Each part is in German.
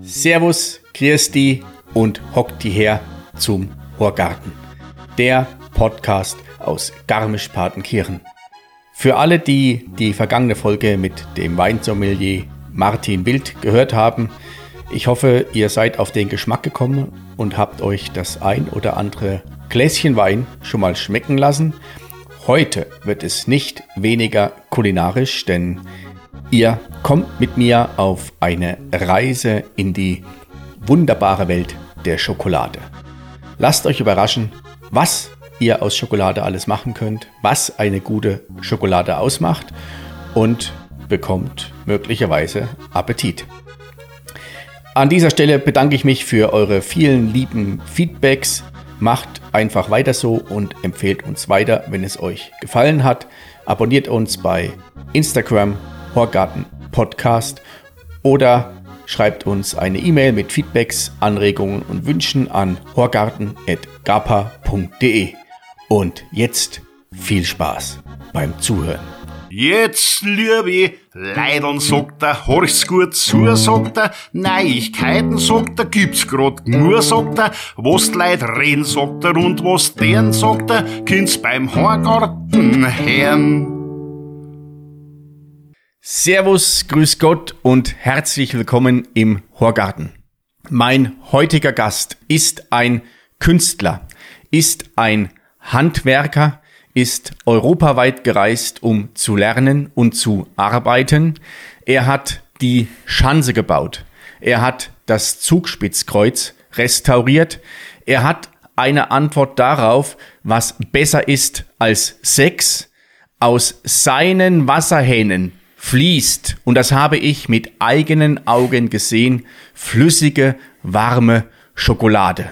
Servus, Christi und hockt die her zum Horgarten. Der Podcast aus Garmisch-Partenkirchen. Für alle, die die vergangene Folge mit dem Weinsommelier Martin Wild gehört haben, ich hoffe, ihr seid auf den Geschmack gekommen und habt euch das ein oder andere Gläschen Wein schon mal schmecken lassen. Heute wird es nicht weniger kulinarisch, denn Ihr kommt mit mir auf eine Reise in die wunderbare Welt der Schokolade. Lasst euch überraschen, was ihr aus Schokolade alles machen könnt, was eine gute Schokolade ausmacht und bekommt möglicherweise Appetit. An dieser Stelle bedanke ich mich für eure vielen lieben Feedbacks. Macht einfach weiter so und empfehlt uns weiter, wenn es euch gefallen hat. Abonniert uns bei Instagram, Horgarten Podcast oder schreibt uns eine E-Mail mit Feedbacks, Anregungen und Wünschen an horgarten.gapa.de. Und jetzt viel Spaß beim Zuhören. Jetzt, liebe Leidern, sagt er, horch's gut zu, sagt er, Neuigkeiten, sagt er, gibt's grad nur, sagt er, was die Leute reden, sagt er, und was deren, sagt er, kind's beim Horgarten hören. Servus, Grüß Gott und herzlich willkommen im Horgarten. Mein heutiger Gast ist ein Künstler, ist ein Handwerker, ist europaweit gereist, um zu lernen und zu arbeiten. Er hat die Schanze gebaut. Er hat das Zugspitzkreuz restauriert. Er hat eine Antwort darauf, was besser ist als Sex, aus seinen Wasserhähnen fließt, und das habe ich mit eigenen Augen gesehen, flüssige, warme Schokolade.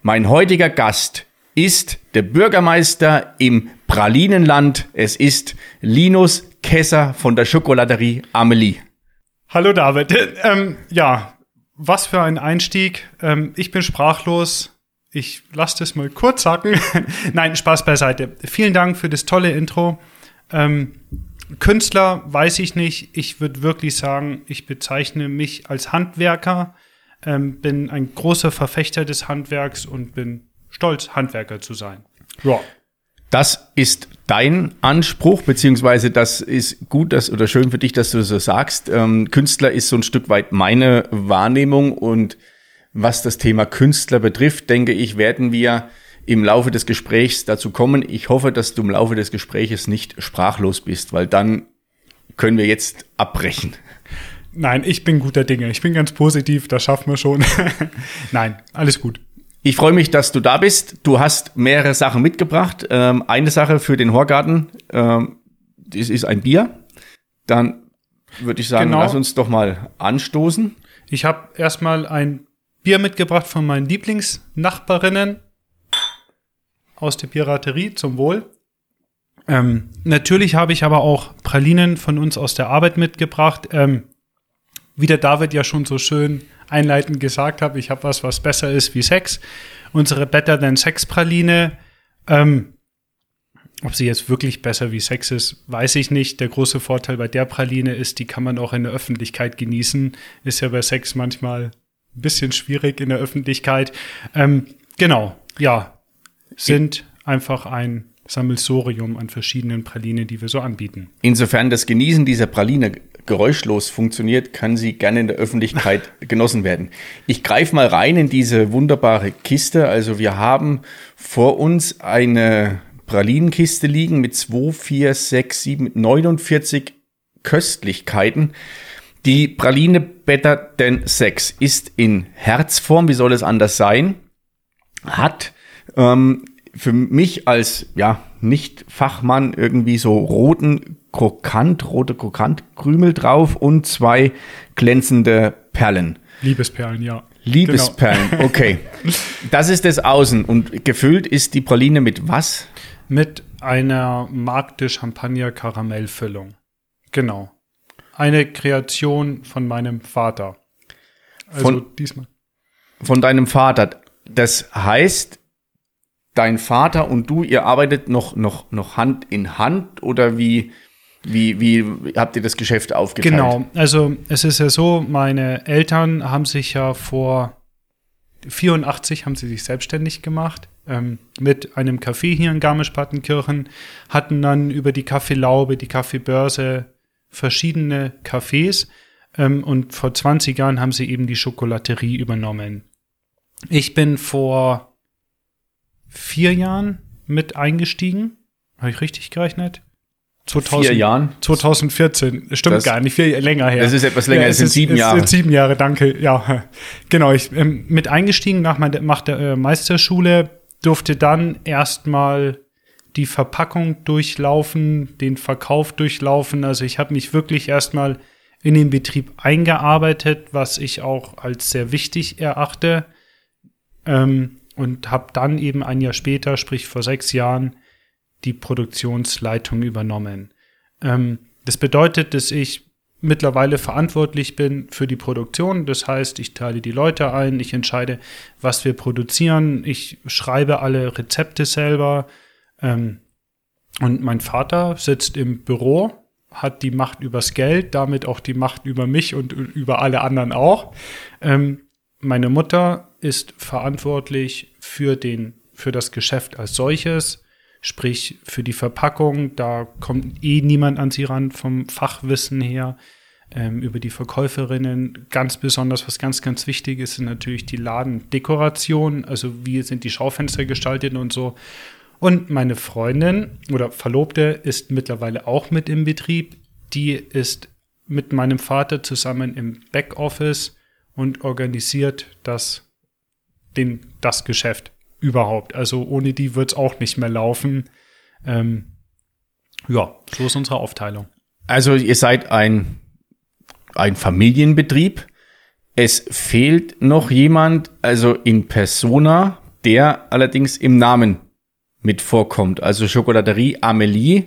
Mein heutiger Gast ist der Bürgermeister im Pralinenland. Es ist Linus Kesser von der Schokoladerie Amelie. Hallo David. Ähm, ja, was für ein Einstieg. Ähm, ich bin sprachlos. Ich lasse das mal kurz sagen. Nein, Spaß beiseite. Vielen Dank für das tolle Intro. Ähm, Künstler weiß ich nicht. Ich würde wirklich sagen, ich bezeichne mich als Handwerker, ähm, bin ein großer Verfechter des Handwerks und bin stolz, Handwerker zu sein. Ja. Das ist dein Anspruch, beziehungsweise das ist gut dass, oder schön für dich, dass du so sagst. Ähm, Künstler ist so ein Stück weit meine Wahrnehmung und was das Thema Künstler betrifft, denke ich, werden wir im Laufe des Gesprächs dazu kommen. Ich hoffe, dass du im Laufe des Gesprächs nicht sprachlos bist, weil dann können wir jetzt abbrechen. Nein, ich bin guter Dinge. Ich bin ganz positiv, das schaffen wir schon. Nein, alles gut. Ich freue mich, dass du da bist. Du hast mehrere Sachen mitgebracht. Ähm, eine Sache für den Horgarten, ähm, das ist ein Bier. Dann würde ich sagen, genau. lass uns doch mal anstoßen. Ich habe erstmal ein Bier mitgebracht von meinen Lieblingsnachbarinnen aus der Piraterie zum Wohl. Ähm, natürlich habe ich aber auch Pralinen von uns aus der Arbeit mitgebracht. Ähm, wie der David ja schon so schön einleitend gesagt hat, ich habe was, was besser ist wie Sex. Unsere Better Than Sex Praline. Ähm, ob sie jetzt wirklich besser wie Sex ist, weiß ich nicht. Der große Vorteil bei der Praline ist, die kann man auch in der Öffentlichkeit genießen. Ist ja bei Sex manchmal ein bisschen schwierig in der Öffentlichkeit. Ähm, genau, ja sind einfach ein Sammelsorium an verschiedenen Pralinen, die wir so anbieten. Insofern das Genießen dieser Praline geräuschlos funktioniert, kann sie gerne in der Öffentlichkeit genossen werden. Ich greife mal rein in diese wunderbare Kiste. Also wir haben vor uns eine Pralinenkiste liegen mit 2, 4, 6, 7, 49 Köstlichkeiten. Die Praline Better Than Sex ist in Herzform, wie soll es anders sein? Hat ähm, für mich als ja nicht Fachmann irgendwie so roten Krokant, rote Krokantkrümel drauf und zwei glänzende Perlen. Liebesperlen, ja. Liebesperlen, genau. okay. Das ist das Außen und gefüllt ist die Praline mit was? Mit einer Markte Champagner Karamellfüllung. Genau. Eine Kreation von meinem Vater. Also von, diesmal. von deinem Vater. Das heißt, dein Vater und du, ihr arbeitet noch, noch, noch Hand in Hand oder wie, wie, wie habt ihr das Geschäft aufgeteilt? Genau, also es ist ja so, meine Eltern haben sich ja vor 84 haben sie sich selbstständig gemacht ähm, mit einem Café hier in Garmisch-Partenkirchen, hatten dann über die Kaffeelaube, die Kaffeebörse verschiedene Cafés ähm, und vor 20 Jahren haben sie eben die Schokolaterie übernommen. Ich bin vor vier Jahren mit eingestiegen. Habe ich richtig gerechnet? 2000, vier Jahren? 2014. Stimmt das, gar nicht, viel länger her. Das ist etwas länger, ja, es sind ist, sieben Jahre. Es sind sieben Jahre, danke. Ja, genau. Ich ähm, mit eingestiegen nach, der äh, Meisterschule, durfte dann erstmal die Verpackung durchlaufen, den Verkauf durchlaufen. Also ich habe mich wirklich erstmal in den Betrieb eingearbeitet, was ich auch als sehr wichtig erachte. Ähm, und habe dann eben ein Jahr später, sprich vor sechs Jahren, die Produktionsleitung übernommen. Ähm, das bedeutet, dass ich mittlerweile verantwortlich bin für die Produktion. Das heißt, ich teile die Leute ein, ich entscheide, was wir produzieren, ich schreibe alle Rezepte selber. Ähm, und mein Vater sitzt im Büro, hat die Macht übers Geld, damit auch die Macht über mich und über alle anderen auch. Ähm, meine Mutter ist verantwortlich für den, für das Geschäft als solches, sprich für die Verpackung. Da kommt eh niemand an sie ran vom Fachwissen her. Ähm, über die Verkäuferinnen. Ganz besonders, was ganz, ganz wichtig ist, sind natürlich die Ladendekoration. Also wie sind die Schaufenster gestaltet und so. Und meine Freundin oder Verlobte ist mittlerweile auch mit im Betrieb. Die ist mit meinem Vater zusammen im Backoffice und organisiert das, den, das Geschäft überhaupt. Also ohne die wird es auch nicht mehr laufen. Ähm, ja, so ist unsere Aufteilung. Also ihr seid ein, ein Familienbetrieb. Es fehlt noch jemand, also in Persona, der allerdings im Namen mit vorkommt. Also Schokolaterie Amelie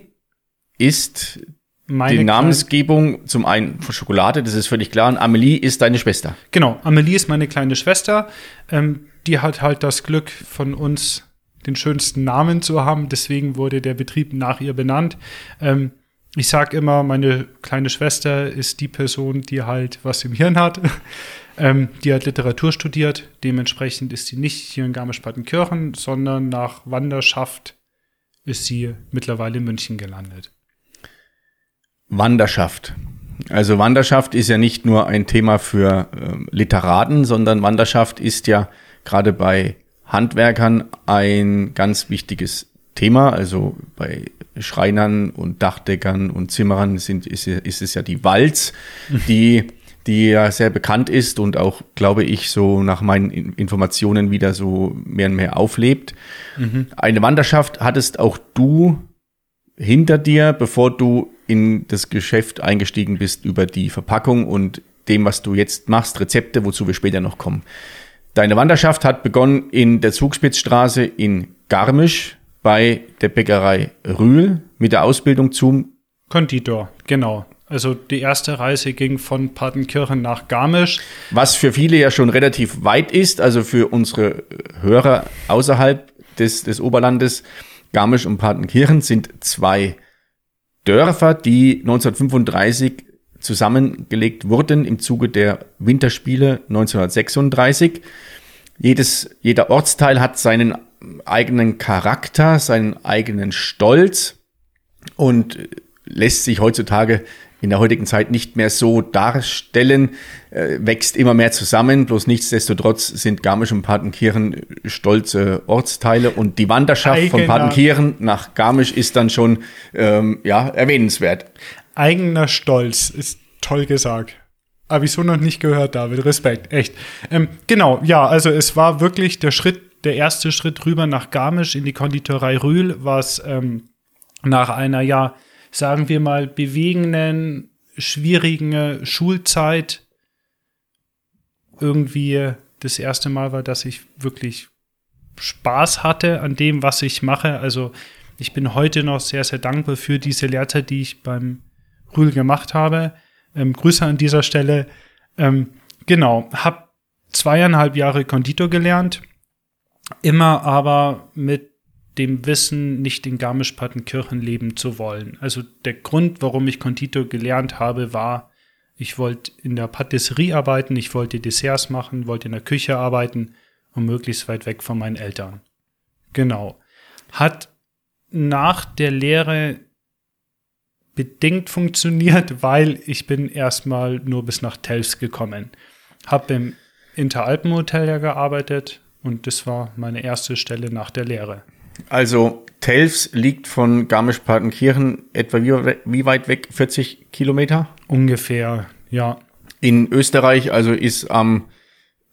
ist meine die Namensgebung zum einen von Schokolade, das ist völlig klar. Und Amelie ist deine Schwester. Genau, Amelie ist meine kleine Schwester. Ähm, die hat halt das Glück, von uns den schönsten Namen zu haben. Deswegen wurde der Betrieb nach ihr benannt. Ähm, ich sage immer, meine kleine Schwester ist die Person, die halt was im Hirn hat. ähm, die hat Literatur studiert. Dementsprechend ist sie nicht hier in Garmisch-Partenkirchen, sondern nach Wanderschaft ist sie mittlerweile in München gelandet. Wanderschaft. Also Wanderschaft ist ja nicht nur ein Thema für äh, Literaten, sondern Wanderschaft ist ja gerade bei Handwerkern ein ganz wichtiges Thema. Also bei Schreinern und Dachdeckern und Zimmerern sind, ist, ist es ja die Walz, die, die ja sehr bekannt ist und auch, glaube ich, so nach meinen Informationen wieder so mehr und mehr auflebt. Mhm. Eine Wanderschaft hattest auch du hinter dir, bevor du in das Geschäft eingestiegen bist über die Verpackung und dem, was du jetzt machst, Rezepte, wozu wir später noch kommen. Deine Wanderschaft hat begonnen in der Zugspitzstraße in Garmisch bei der Bäckerei Rühl mit der Ausbildung zum Konditor, genau. Also die erste Reise ging von Partenkirchen nach Garmisch. Was für viele ja schon relativ weit ist, also für unsere Hörer außerhalb des, des Oberlandes. Garmisch und Partenkirchen sind zwei Dörfer, die 1935 zusammengelegt wurden im Zuge der Winterspiele 1936. Jedes, jeder Ortsteil hat seinen eigenen Charakter, seinen eigenen Stolz und lässt sich heutzutage in der heutigen Zeit nicht mehr so darstellen, äh, wächst immer mehr zusammen. Bloß nichtsdestotrotz sind Garmisch und Partenkirchen stolze Ortsteile und die Wanderschaft Eigener. von Partenkirchen nach Garmisch ist dann schon ähm, ja erwähnenswert. Eigener Stolz ist toll gesagt. Habe ich so noch nicht gehört, David. Respekt, echt. Ähm, genau, ja, also es war wirklich der Schritt, der erste Schritt rüber nach Garmisch in die Konditorei Rühl, was ähm, nach einer ja sagen wir mal, bewegenden, schwierigen Schulzeit irgendwie das erste Mal war, dass ich wirklich Spaß hatte an dem, was ich mache. Also ich bin heute noch sehr, sehr dankbar für diese Lehrzeit, die ich beim Rühl gemacht habe. Ähm, Grüße an dieser Stelle. Ähm, genau, hab zweieinhalb Jahre Konditor gelernt, immer aber mit dem Wissen, nicht in Garmisch-Partenkirchen leben zu wollen. Also der Grund, warum ich Konditor gelernt habe, war, ich wollte in der Patisserie arbeiten, ich wollte Desserts machen, wollte in der Küche arbeiten und möglichst weit weg von meinen Eltern. Genau. Hat nach der Lehre bedingt funktioniert, weil ich bin erstmal nur bis nach Telfs gekommen. Hab im Interalpenhotel ja gearbeitet und das war meine erste Stelle nach der Lehre. Also Telfs liegt von Garmisch-Partenkirchen etwa wie, wie weit weg? 40 Kilometer? Ungefähr, ja. In Österreich, also ist am ähm,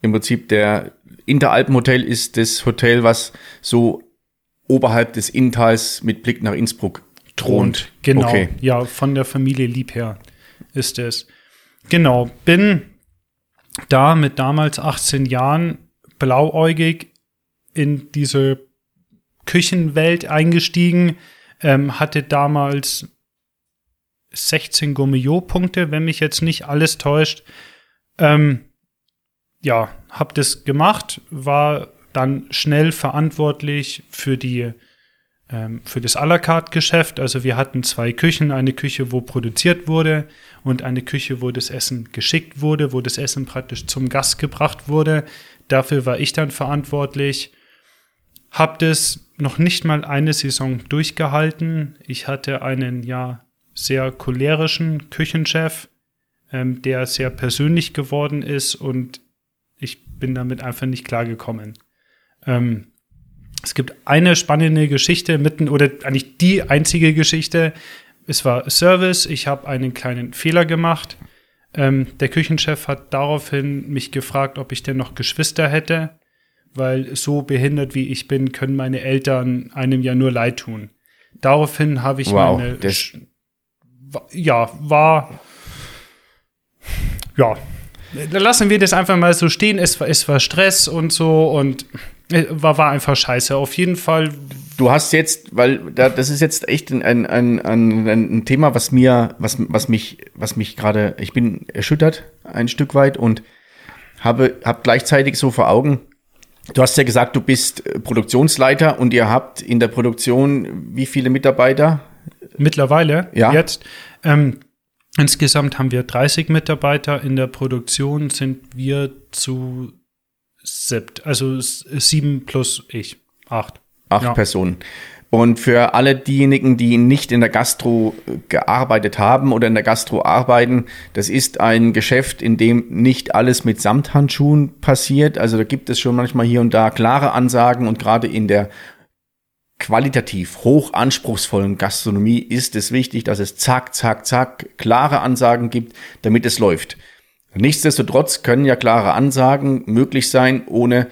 im Prinzip der Interalpenhotel ist das Hotel, was so oberhalb des Inntals mit Blick nach Innsbruck thront. Genau, okay. ja, von der Familie Liebherr ist es. Genau, bin da mit damals 18 Jahren blauäugig in diese Küchenwelt eingestiegen, ähm, hatte damals 16 Gourmillot-Punkte, wenn mich jetzt nicht alles täuscht. Ähm, ja, habe das gemacht, war dann schnell verantwortlich für die für das à la carte Geschäft. Also wir hatten zwei Küchen, eine Küche, wo produziert wurde und eine Küche, wo das Essen geschickt wurde, wo das Essen praktisch zum Gast gebracht wurde. Dafür war ich dann verantwortlich. Hab das noch nicht mal eine Saison durchgehalten. Ich hatte einen ja sehr cholerischen Küchenchef, ähm, der sehr persönlich geworden ist und ich bin damit einfach nicht klargekommen. Ähm, es gibt eine spannende Geschichte mitten oder eigentlich die einzige Geschichte. Es war Service. Ich habe einen kleinen Fehler gemacht. Ähm, der Küchenchef hat daraufhin mich gefragt, ob ich denn noch Geschwister hätte weil so behindert wie ich bin, können meine Eltern einem ja nur leid tun. Daraufhin habe ich wow, meine. Ja, war. Ja. Lassen wir das einfach mal so stehen. Es war, es war Stress und so und war, war einfach scheiße. Auf jeden Fall. Du hast jetzt, weil da, das ist jetzt echt ein, ein, ein, ein Thema, was mir, was, was mich, was mich gerade, ich bin erschüttert ein Stück weit und habe, habe gleichzeitig so vor Augen, Du hast ja gesagt, du bist äh, Produktionsleiter und ihr habt in der Produktion wie viele Mitarbeiter? Mittlerweile, ja. jetzt. Ähm, insgesamt haben wir 30 Mitarbeiter. In der Produktion sind wir zu siebt, also sieben plus ich, acht. Acht ja. Personen. Und für alle diejenigen, die nicht in der Gastro äh, gearbeitet haben oder in der Gastro arbeiten, das ist ein Geschäft, in dem nicht alles mit Samthandschuhen passiert. Also da gibt es schon manchmal hier und da klare Ansagen und gerade in der qualitativ hoch anspruchsvollen Gastronomie ist es wichtig, dass es zack, zack, zack klare Ansagen gibt, damit es läuft. Nichtsdestotrotz können ja klare Ansagen möglich sein, ohne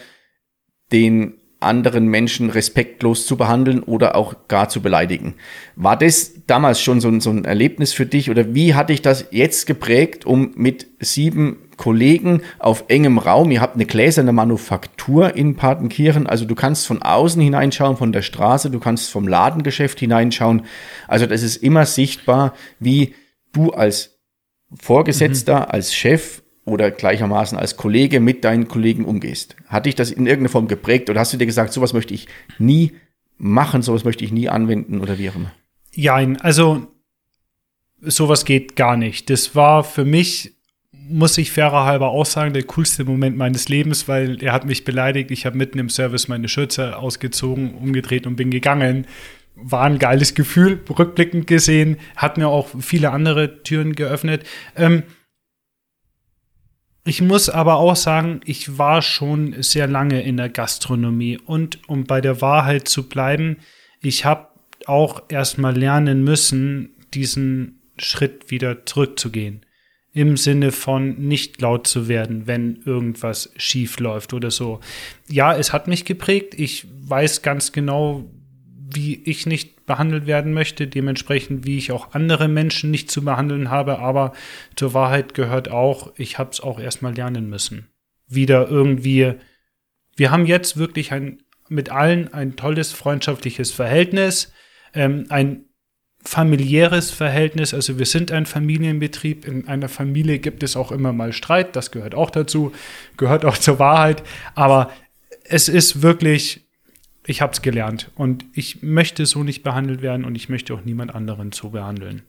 den anderen Menschen respektlos zu behandeln oder auch gar zu beleidigen. War das damals schon so ein, so ein Erlebnis für dich oder wie hat dich das jetzt geprägt, um mit sieben Kollegen auf engem Raum, ihr habt eine gläserne Manufaktur in Partenkirchen, also du kannst von außen hineinschauen, von der Straße, du kannst vom Ladengeschäft hineinschauen, also das ist immer sichtbar, wie du als Vorgesetzter, mhm. als Chef oder gleichermaßen als Kollege mit deinen Kollegen umgehst. Hat dich das in irgendeiner Form geprägt oder hast du dir gesagt, sowas möchte ich nie machen, sowas möchte ich nie anwenden oder wie auch immer? Jein, also sowas geht gar nicht. Das war für mich, muss ich fairer halber auch sagen, der coolste Moment meines Lebens, weil er hat mich beleidigt. Ich habe mitten im Service meine Schürze ausgezogen, umgedreht und bin gegangen. War ein geiles Gefühl, rückblickend gesehen. Hat mir auch viele andere Türen geöffnet. Ähm, ich muss aber auch sagen, ich war schon sehr lange in der Gastronomie und um bei der Wahrheit zu bleiben, ich habe auch erstmal lernen müssen, diesen Schritt wieder zurückzugehen. Im Sinne von nicht laut zu werden, wenn irgendwas schief läuft oder so. Ja, es hat mich geprägt. Ich weiß ganz genau, wie ich nicht behandelt werden möchte, dementsprechend wie ich auch andere Menschen nicht zu behandeln habe, aber zur Wahrheit gehört auch, ich habe es auch erstmal lernen müssen. Wieder irgendwie, wir haben jetzt wirklich ein, mit allen ein tolles freundschaftliches Verhältnis, ähm, ein familiäres Verhältnis. Also wir sind ein Familienbetrieb. In einer Familie gibt es auch immer mal Streit. Das gehört auch dazu, gehört auch zur Wahrheit. Aber es ist wirklich, ich habe es gelernt und ich möchte so nicht behandelt werden und ich möchte auch niemand anderen so behandeln.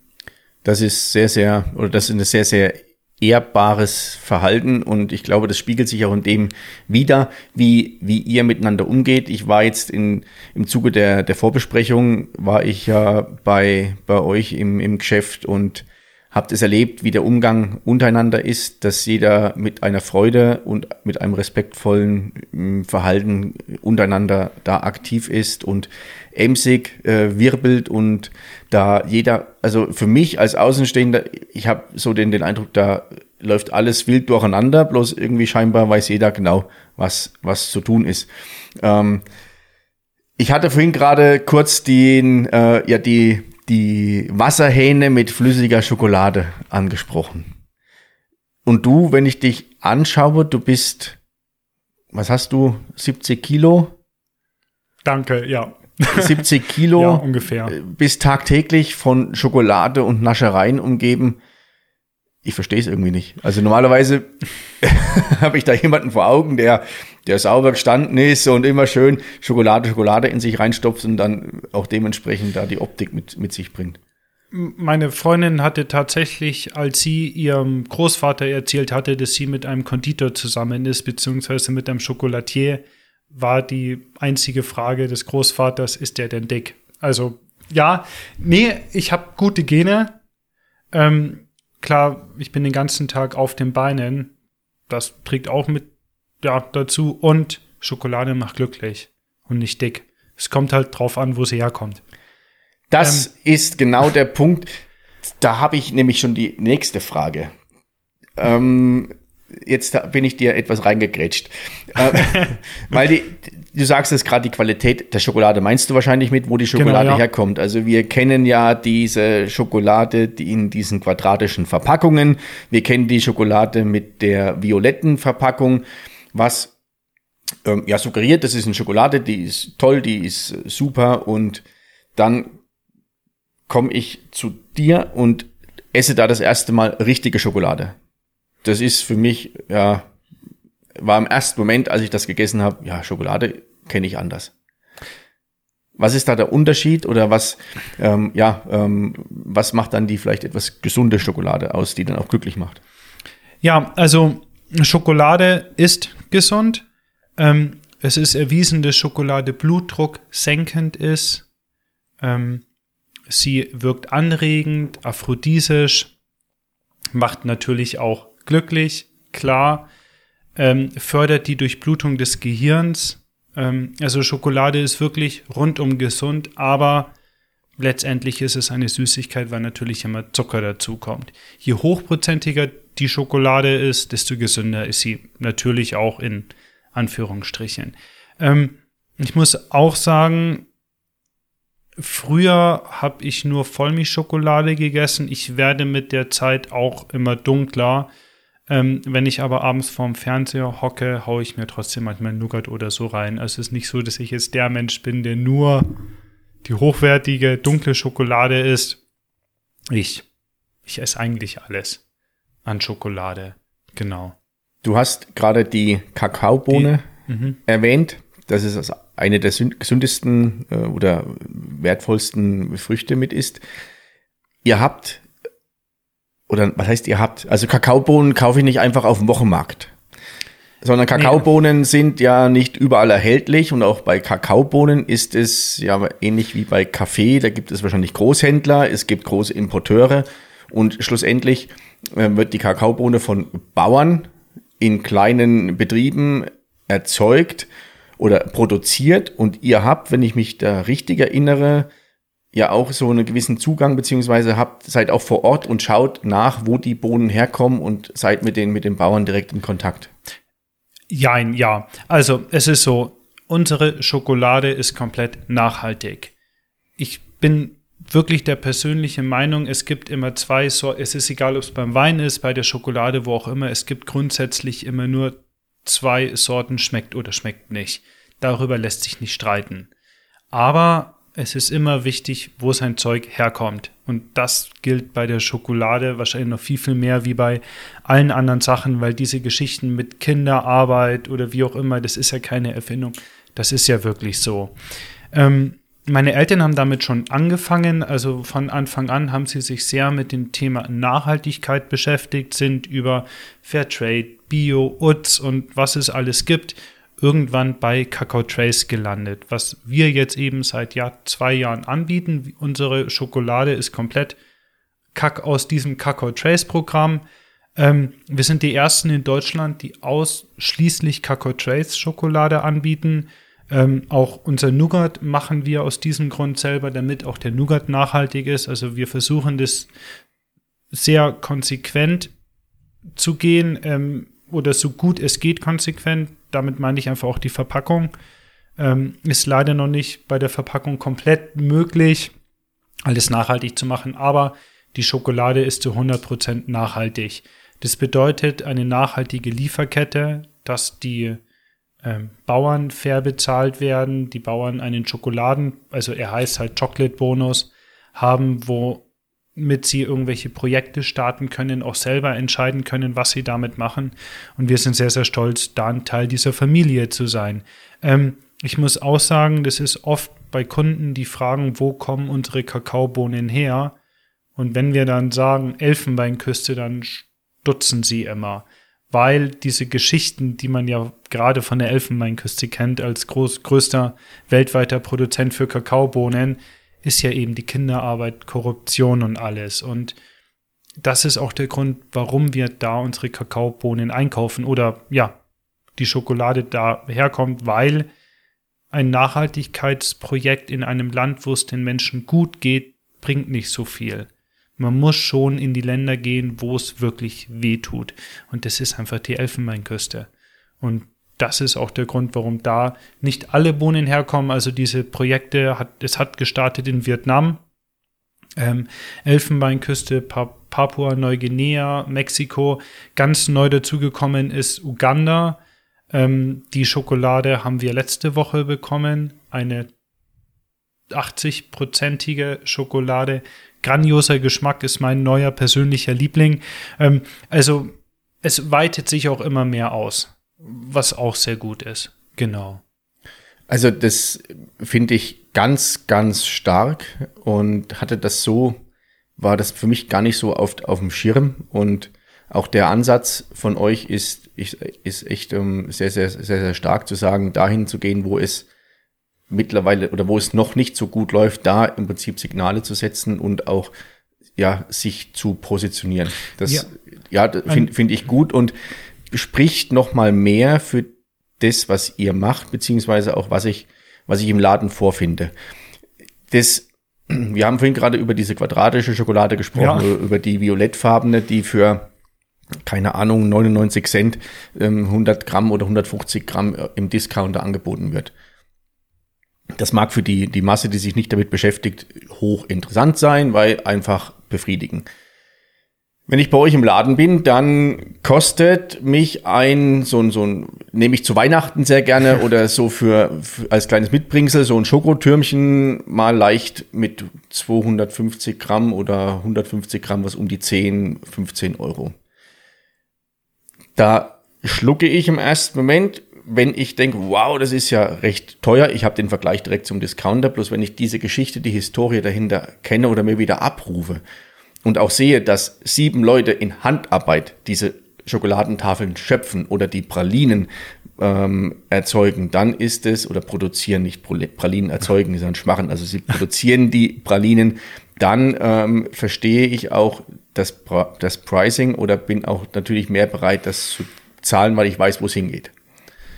Das ist sehr, sehr, oder das ist eine sehr, sehr ehrbares Verhalten und ich glaube, das spiegelt sich auch in dem wieder, wie, wie ihr miteinander umgeht. Ich war jetzt in, im Zuge der, der Vorbesprechung, war ich ja bei, bei euch im, im Geschäft und habt es erlebt, wie der Umgang untereinander ist, dass jeder mit einer Freude und mit einem respektvollen hm, Verhalten untereinander da aktiv ist und emsig äh, wirbelt und da jeder, also für mich als Außenstehender, ich habe so den, den Eindruck, da läuft alles wild durcheinander, bloß irgendwie scheinbar weiß jeder genau, was, was zu tun ist. Ähm, ich hatte vorhin gerade kurz den, äh, ja, die, die Wasserhähne mit flüssiger Schokolade angesprochen. Und du, wenn ich dich anschaue, du bist, was hast du, 70 Kilo? Danke, ja. 70 Kilo, ja, ungefähr. bist tagtäglich von Schokolade und Naschereien umgeben. Ich verstehe es irgendwie nicht. Also normalerweise habe ich da jemanden vor Augen, der, der sauber gestanden ist und immer schön Schokolade, Schokolade in sich reinstopft und dann auch dementsprechend da die Optik mit, mit sich bringt. Meine Freundin hatte tatsächlich, als sie ihrem Großvater erzählt hatte, dass sie mit einem Konditor zusammen ist, beziehungsweise mit einem Schokolatier, war die einzige Frage des Großvaters, ist der denn dick? Also ja, nee, ich habe gute Gene. Ähm, klar, ich bin den ganzen Tag auf den Beinen. Das trägt auch mit ja, dazu. Und Schokolade macht glücklich und nicht dick. Es kommt halt drauf an, wo sie herkommt. Das ähm, ist genau der Punkt. Da habe ich nämlich schon die nächste Frage. Ähm, jetzt bin ich dir etwas reingegrätscht. äh, weil die, du sagst es gerade, die Qualität der Schokolade meinst du wahrscheinlich mit, wo die Schokolade genau, ja. herkommt. Also wir kennen ja diese Schokolade die in diesen quadratischen Verpackungen. Wir kennen die Schokolade mit der violetten Verpackung, was ähm, ja suggeriert, das ist eine Schokolade, die ist toll, die ist super und dann komme ich zu dir und esse da das erste Mal richtige Schokolade das ist für mich, ja, war im ersten Moment, als ich das gegessen habe, ja, Schokolade kenne ich anders. Was ist da der Unterschied oder was, ähm, ja, ähm, was macht dann die vielleicht etwas gesunde Schokolade aus, die dann auch glücklich macht? Ja, also Schokolade ist gesund. Ähm, es ist erwiesen, dass Schokolade Blutdruck senkend ist. Ähm, sie wirkt anregend, aphrodisisch, macht natürlich auch glücklich, klar, ähm, fördert die Durchblutung des Gehirns. Ähm, also Schokolade ist wirklich rundum gesund, aber letztendlich ist es eine Süßigkeit, weil natürlich immer Zucker dazu kommt. Je hochprozentiger die Schokolade ist, desto gesünder ist sie natürlich auch in Anführungsstrichen. Ähm, ich muss auch sagen, Früher habe ich nur Vollmilchschokolade gegessen. Ich werde mit der Zeit auch immer dunkler. Ähm, wenn ich aber abends vorm Fernseher hocke, haue ich mir trotzdem manchmal Nougat oder so rein. Also es ist nicht so, dass ich jetzt der Mensch bin, der nur die hochwertige, dunkle Schokolade isst. Ich, ich esse eigentlich alles an Schokolade. Genau. Du hast gerade die Kakaobohne die, mhm. erwähnt. Das ist also eine der gesündesten äh, oder wertvollsten Früchte mit ist. Ihr habt oder was heißt ihr habt? Also Kakaobohnen kaufe ich nicht einfach auf dem Wochenmarkt. Sondern Kakaobohnen nee. sind ja nicht überall erhältlich und auch bei Kakaobohnen ist es ja ähnlich wie bei Kaffee. Da gibt es wahrscheinlich Großhändler, es gibt große Importeure und schlussendlich äh, wird die Kakaobohne von Bauern in kleinen Betrieben erzeugt oder produziert und ihr habt, wenn ich mich da richtig erinnere, ja auch so einen gewissen Zugang, beziehungsweise habt, seid auch vor Ort und schaut nach, wo die Bohnen herkommen und seid mit den, mit den Bauern direkt in Kontakt. Jein, ja. Also es ist so, unsere Schokolade ist komplett nachhaltig. Ich bin wirklich der persönlichen Meinung, es gibt immer zwei Sorten, es ist egal, ob es beim Wein ist, bei der Schokolade, wo auch immer, es gibt grundsätzlich immer nur zwei Sorten, schmeckt oder schmeckt nicht. Darüber lässt sich nicht streiten. Aber es ist immer wichtig, wo sein Zeug herkommt. Und das gilt bei der Schokolade wahrscheinlich noch viel, viel mehr wie bei allen anderen Sachen, weil diese Geschichten mit Kinderarbeit oder wie auch immer, das ist ja keine Erfindung. Das ist ja wirklich so. Ähm, meine Eltern haben damit schon angefangen, also von Anfang an haben sie sich sehr mit dem Thema Nachhaltigkeit beschäftigt, sind über Fairtrade, Bio, UTS und was es alles gibt, irgendwann bei Kakao Trace gelandet, was wir jetzt eben seit Jahr, zwei Jahren anbieten. Unsere Schokolade ist komplett Kack aus diesem Kakao Trace Programm. Ähm, wir sind die ersten in Deutschland, die ausschließlich Kakao Trace Schokolade anbieten. Ähm, auch unser Nougat machen wir aus diesem Grund selber, damit auch der Nougat nachhaltig ist. Also wir versuchen das sehr konsequent zu gehen ähm, oder so gut es geht konsequent. Damit meine ich einfach auch die Verpackung. Ähm, ist leider noch nicht bei der Verpackung komplett möglich, alles nachhaltig zu machen, aber die Schokolade ist zu 100% nachhaltig. Das bedeutet eine nachhaltige Lieferkette, dass die ähm, Bauern fair bezahlt werden, die Bauern einen Schokoladen, also er heißt halt Chocolate Bonus, haben, womit sie irgendwelche Projekte starten können, auch selber entscheiden können, was sie damit machen. Und wir sind sehr, sehr stolz, da ein Teil dieser Familie zu sein. Ähm, ich muss auch sagen, das ist oft bei Kunden, die fragen, wo kommen unsere Kakaobohnen her? Und wenn wir dann sagen Elfenbeinküste, dann stutzen sie immer weil diese Geschichten, die man ja gerade von der Elfenbeinküste kennt, als groß, größter weltweiter Produzent für Kakaobohnen, ist ja eben die Kinderarbeit, Korruption und alles. Und das ist auch der Grund, warum wir da unsere Kakaobohnen einkaufen oder ja, die Schokolade da herkommt, weil ein Nachhaltigkeitsprojekt in einem Land, wo es den Menschen gut geht, bringt nicht so viel. Man muss schon in die Länder gehen, wo es wirklich weh tut. Und das ist einfach die Elfenbeinküste. Und das ist auch der Grund, warum da nicht alle Bohnen herkommen. Also diese Projekte hat, es hat gestartet in Vietnam, ähm, Elfenbeinküste, pa Papua Neuguinea, Mexiko. Ganz neu dazugekommen ist Uganda. Ähm, die Schokolade haben wir letzte Woche bekommen. Eine 80-prozentige Schokolade grandioser Geschmack, ist mein neuer persönlicher Liebling. Ähm, also es weitet sich auch immer mehr aus, was auch sehr gut ist. Genau. Also das finde ich ganz, ganz stark und hatte das so, war das für mich gar nicht so oft auf dem Schirm und auch der Ansatz von euch ist, ist, echt um, ähm, sehr, sehr, sehr, sehr stark zu sagen, dahin zu gehen, wo es mittlerweile oder wo es noch nicht so gut läuft, da im Prinzip Signale zu setzen und auch ja sich zu positionieren. Das ja, ja finde find ich gut und spricht noch mal mehr für das, was ihr macht, beziehungsweise auch was ich was ich im Laden vorfinde. Das wir haben vorhin gerade über diese quadratische Schokolade gesprochen, ja. über die violettfarbene, die für keine Ahnung, 99 Cent, 100 ähm, Gramm oder 150 Gramm äh, im Discounter angeboten wird. Das mag für die, die Masse, die sich nicht damit beschäftigt, hoch interessant sein, weil einfach befriedigen. Wenn ich bei euch im Laden bin, dann kostet mich ein, so ein, so ein, nehme ich zu Weihnachten sehr gerne oder so für, für als kleines Mitbringsel, so ein Schokotürmchen mal leicht mit 250 Gramm oder 150 Gramm, was um die 10, 15 Euro. Da schlucke ich im ersten Moment, wenn ich denke, wow, das ist ja recht teuer, ich habe den Vergleich direkt zum Discounter, bloß wenn ich diese Geschichte, die Historie dahinter kenne oder mir wieder abrufe und auch sehe, dass sieben Leute in Handarbeit diese Schokoladentafeln schöpfen oder die Pralinen ähm, erzeugen, dann ist es, oder produzieren, nicht Pralinen erzeugen, sondern schmachen, also sie produzieren die Pralinen, dann ähm, verstehe ich auch das, das Pricing oder bin auch natürlich mehr bereit, das zu zahlen, weil ich weiß, wo es hingeht.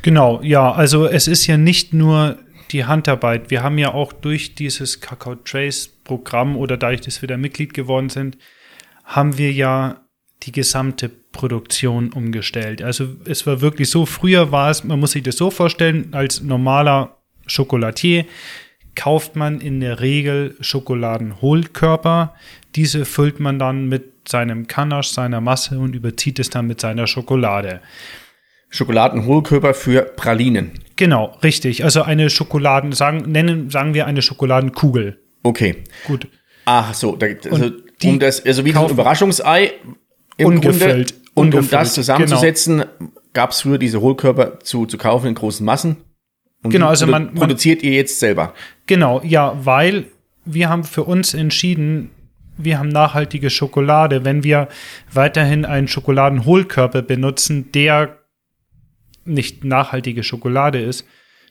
Genau, ja, also es ist ja nicht nur die Handarbeit. Wir haben ja auch durch dieses Kakao Trace Programm oder dadurch, dass wir da Mitglied geworden sind, haben wir ja die gesamte Produktion umgestellt. Also es war wirklich so, früher war es, man muss sich das so vorstellen, als normaler Schokolatier kauft man in der Regel Schokoladenhohlkörper. Diese füllt man dann mit seinem Kanache, seiner Masse und überzieht es dann mit seiner Schokolade. Schokoladenhohlkörper für Pralinen. Genau, richtig. Also eine Schokoladen, sagen, nennen, sagen wir eine Schokoladenkugel. Okay. Gut. Ach so, da, also, die um das, also wie so ein Überraschungsei im Ungefüllt, Grunde. Und um ungefüllt, genau. das zusammenzusetzen, gab es früher diese Hohlkörper zu, zu kaufen in großen Massen. Und Genau, also man- man- produziert ihr jetzt selber. Genau, ja, weil wir haben für uns entschieden, wir haben nachhaltige Schokolade. Wenn wir weiterhin einen Schokoladenhohlkörper benutzen, der nicht nachhaltige Schokolade ist,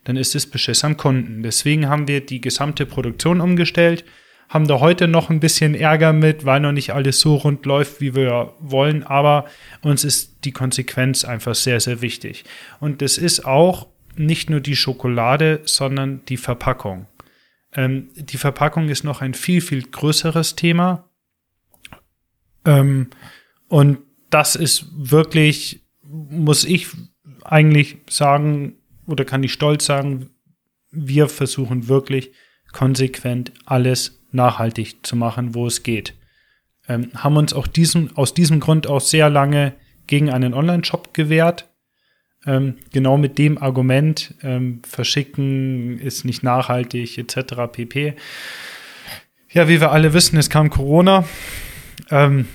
dann ist es Beschiss am Kunden. Deswegen haben wir die gesamte Produktion umgestellt, haben da heute noch ein bisschen Ärger mit, weil noch nicht alles so rund läuft, wie wir wollen, aber uns ist die Konsequenz einfach sehr, sehr wichtig. Und das ist auch nicht nur die Schokolade, sondern die Verpackung. Ähm, die Verpackung ist noch ein viel, viel größeres Thema. Ähm, und das ist wirklich, muss ich eigentlich sagen, oder kann ich stolz sagen, wir versuchen wirklich konsequent alles nachhaltig zu machen, wo es geht. Ähm, haben uns auch diesen, aus diesem Grund auch sehr lange gegen einen Online-Shop gewehrt. Ähm, genau mit dem Argument, ähm, verschicken ist nicht nachhaltig etc. pp. Ja, wie wir alle wissen, es kam Corona. Ähm,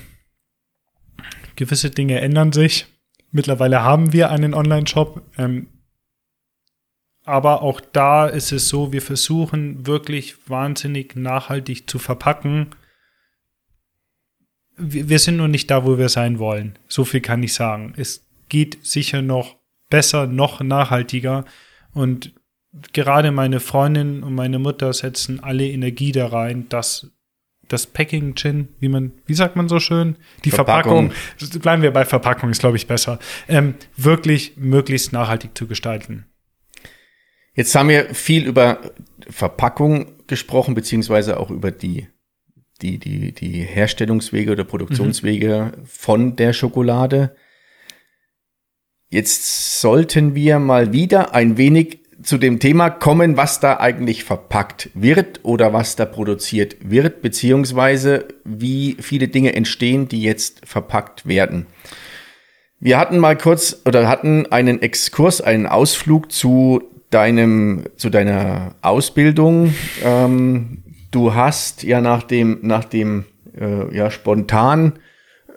gewisse Dinge ändern sich. Mittlerweile haben wir einen Online-Shop. Aber auch da ist es so, wir versuchen wirklich wahnsinnig nachhaltig zu verpacken. Wir, wir sind nur nicht da, wo wir sein wollen. So viel kann ich sagen. Es geht sicher noch besser, noch nachhaltiger. Und gerade meine Freundin und meine Mutter setzen alle Energie da rein, dass das Packing Gin, wie man, wie sagt man so schön, die Verpackung. Verpackung, bleiben wir bei Verpackung, ist glaube ich besser, ähm, wirklich möglichst nachhaltig zu gestalten. Jetzt haben wir viel über Verpackung gesprochen, beziehungsweise auch über die, die, die, die Herstellungswege oder Produktionswege von der Schokolade. Jetzt sollten wir mal wieder ein wenig zu dem Thema kommen, was da eigentlich verpackt wird oder was da produziert wird, beziehungsweise wie viele Dinge entstehen, die jetzt verpackt werden. Wir hatten mal kurz oder hatten einen Exkurs, einen Ausflug zu deinem, zu deiner Ausbildung. Ähm, du hast ja nach dem, nach dem äh, ja, spontan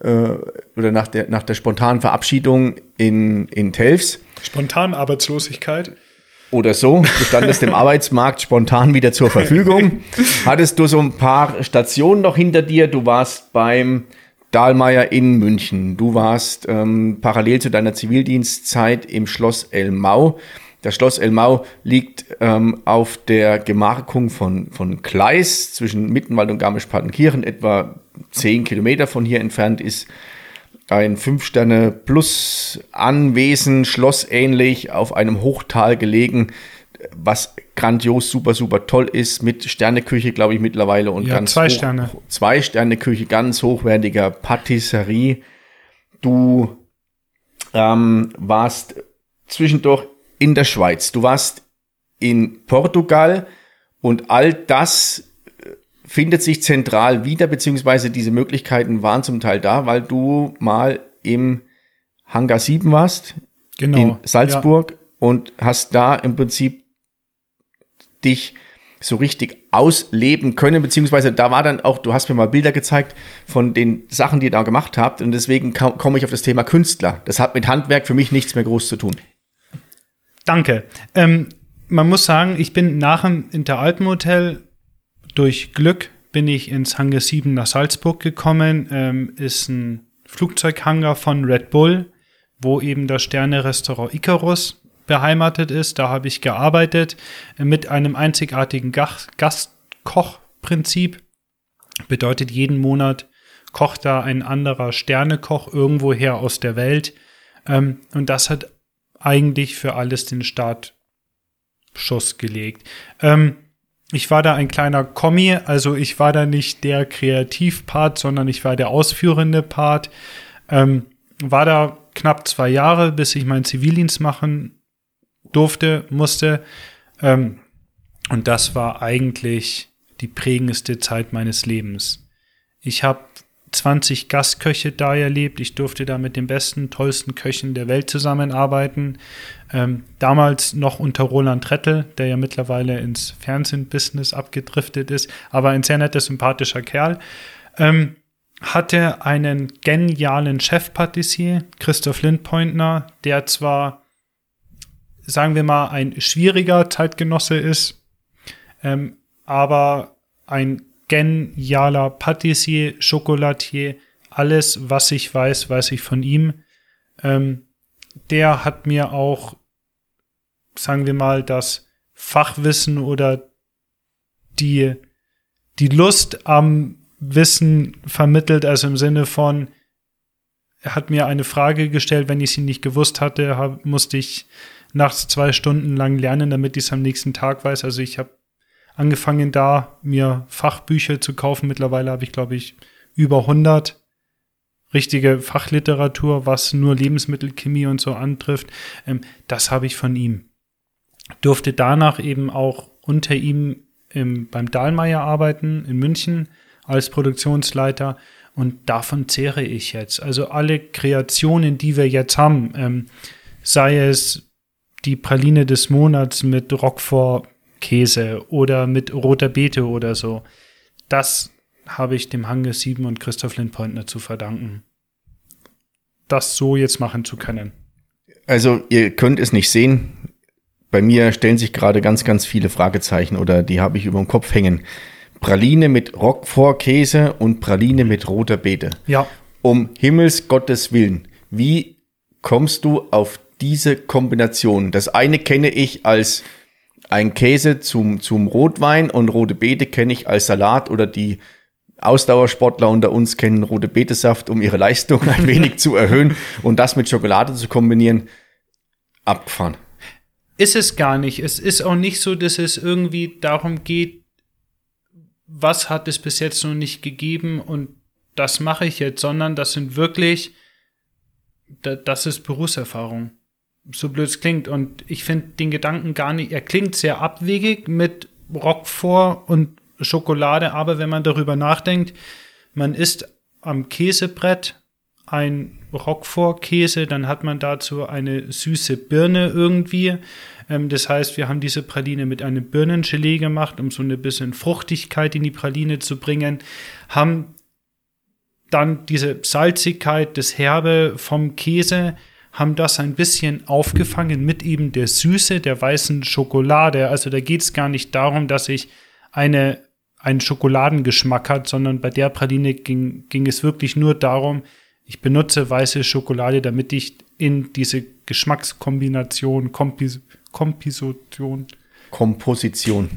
äh, oder nach der, nach der spontanen Verabschiedung in, in Telfs Spontan Arbeitslosigkeit. oder so, du standest dem Arbeitsmarkt spontan wieder zur Verfügung. Hattest du so ein paar Stationen noch hinter dir? Du warst beim Dahlmeier in München. Du warst ähm, parallel zu deiner Zivildienstzeit im Schloss Elmau. Das Schloss Elmau liegt ähm, auf der Gemarkung von, von Kleis zwischen Mittenwald und Garmisch-Partenkirchen. Etwa zehn Kilometer von hier entfernt ist ein Fünf-Sterne-Plus-Anwesen, schlossähnlich, auf einem Hochtal gelegen, was grandios, super, super toll ist, mit Sterneküche, glaube ich, mittlerweile und Ja, ganz zwei hoch, Sterne. Zwei Sterneküche, ganz hochwertiger Patisserie. Du ähm, warst zwischendurch in der Schweiz, du warst in Portugal und all das äh, findet sich zentral wieder, beziehungsweise diese Möglichkeiten waren zum Teil da, weil du mal im Hangar 7 warst, Genau. in Salzburg und hast da im Prinzip dich so richtig ausleben können, beziehungsweise da war dann auch, du hast mir mal Bilder gezeigt von den Sachen, die ihr da gemacht habt und deswegen komme ich auf das Thema Künstler. Das hat mit Handwerk für mich nichts mehr groß zu tun. Danke. Ähm, man muss sagen, ich bin nach dem Interalpenhotel durch Glück bin ich ins Hangar 7 nach Salzburg gekommen. Ähm, ist ein Flugzeughangar von Red Bull, wo eben das Sterne-Restaurant Icarus beheimatet ist. Da habe ich gearbeitet äh, mit einem einzigartigen Gast Gastkochprinzip. Bedeutet, jeden Monat kocht da ein anderer Sternekoch irgendwoher aus der Welt. Ähm, und das hat eigentlich für alles den Startschuss gelegt. Ähm, ich war da ein kleiner Kommi, also ich war da nicht der Kreativpart, sondern ich war der ausführende Part. Ähm, war da knapp zwei Jahre, bis ich meinen Zivildienst machen durfte, musste. Ähm, und das war eigentlich die prägendste Zeit meines Lebens. Ich habe 20 Gastköche da erlebt. Ich durfte da mit den besten, tollsten Köchen der Welt zusammenarbeiten. Ähm, damals noch unter Roland Rettel, der ja mittlerweile ins Fernsehbusiness abgedriftet ist, aber ein sehr netter, sympathischer Kerl. Ähm, hatte einen genialen Chefpatissier, Christoph Lindpointner, der zwar, sagen wir mal, ein schwieriger Zeitgenosse ist, ähm, aber ein genialer Patissier, Chocolatier, alles, was ich weiß, weiß ich von ihm. Ähm, der hat mir auch, sagen wir mal, das Fachwissen oder die, die Lust am Wissen vermittelt, also im Sinne von, er hat mir eine Frage gestellt, wenn ich sie nicht gewusst hatte, hab, musste ich nachts zwei Stunden lang lernen, damit ich es am nächsten Tag weiß. Also ich habe angefangen da, mir Fachbücher zu kaufen. Mittlerweile habe ich, glaube ich, über 100 richtige Fachliteratur, was nur Lebensmittelchemie und so antrifft. Ähm, das habe ich von ihm. Durfte danach eben auch unter ihm im, beim Dahlmeier arbeiten in München als Produktionsleiter und davon zehre ich jetzt. Also alle Kreationen, die wir jetzt haben, ähm, sei es die Praline des Monats mit Roquefort Käse oder mit roter Beete oder so. Das habe ich dem Hange 7 und Christoph Lindpointner zu verdanken. Das so jetzt machen zu können. Also, ihr könnt es nicht sehen. Bei mir stellen sich gerade ganz, ganz viele Fragezeichen oder die habe ich über dem Kopf hängen. Praline mit Roquefort-Käse und Praline mit roter Beete. Ja. Um Himmels Gottes Willen, wie kommst du auf diese Kombination? Das eine kenne ich als ein Käse zum, zum Rotwein und rote Beete kenne ich als Salat oder die Ausdauersportler unter uns kennen rote Betesaft, um ihre Leistung ein wenig zu erhöhen und das mit Schokolade zu kombinieren. Abgefahren. Ist es gar nicht. Es ist auch nicht so, dass es irgendwie darum geht, was hat es bis jetzt noch nicht gegeben und das mache ich jetzt, sondern das sind wirklich, das ist Berufserfahrung so blöd es klingt. Und ich finde den Gedanken gar nicht, er klingt sehr abwegig mit Roquefort und Schokolade, aber wenn man darüber nachdenkt, man isst am Käsebrett ein Roquefort-Käse, dann hat man dazu eine süße Birne irgendwie. Ähm, das heißt, wir haben diese Praline mit einem Birnengelee gemacht, um so eine bisschen Fruchtigkeit in die Praline zu bringen, haben dann diese Salzigkeit, das Herbe vom Käse, haben das ein bisschen aufgefangen mit eben der Süße der weißen Schokolade. Also da geht es gar nicht darum, dass ich eine, einen Schokoladengeschmack hat, sondern bei der Praline ging, ging es wirklich nur darum, ich benutze weiße Schokolade, damit ich in diese Geschmackskombination, Kompis Komposition. Komposition.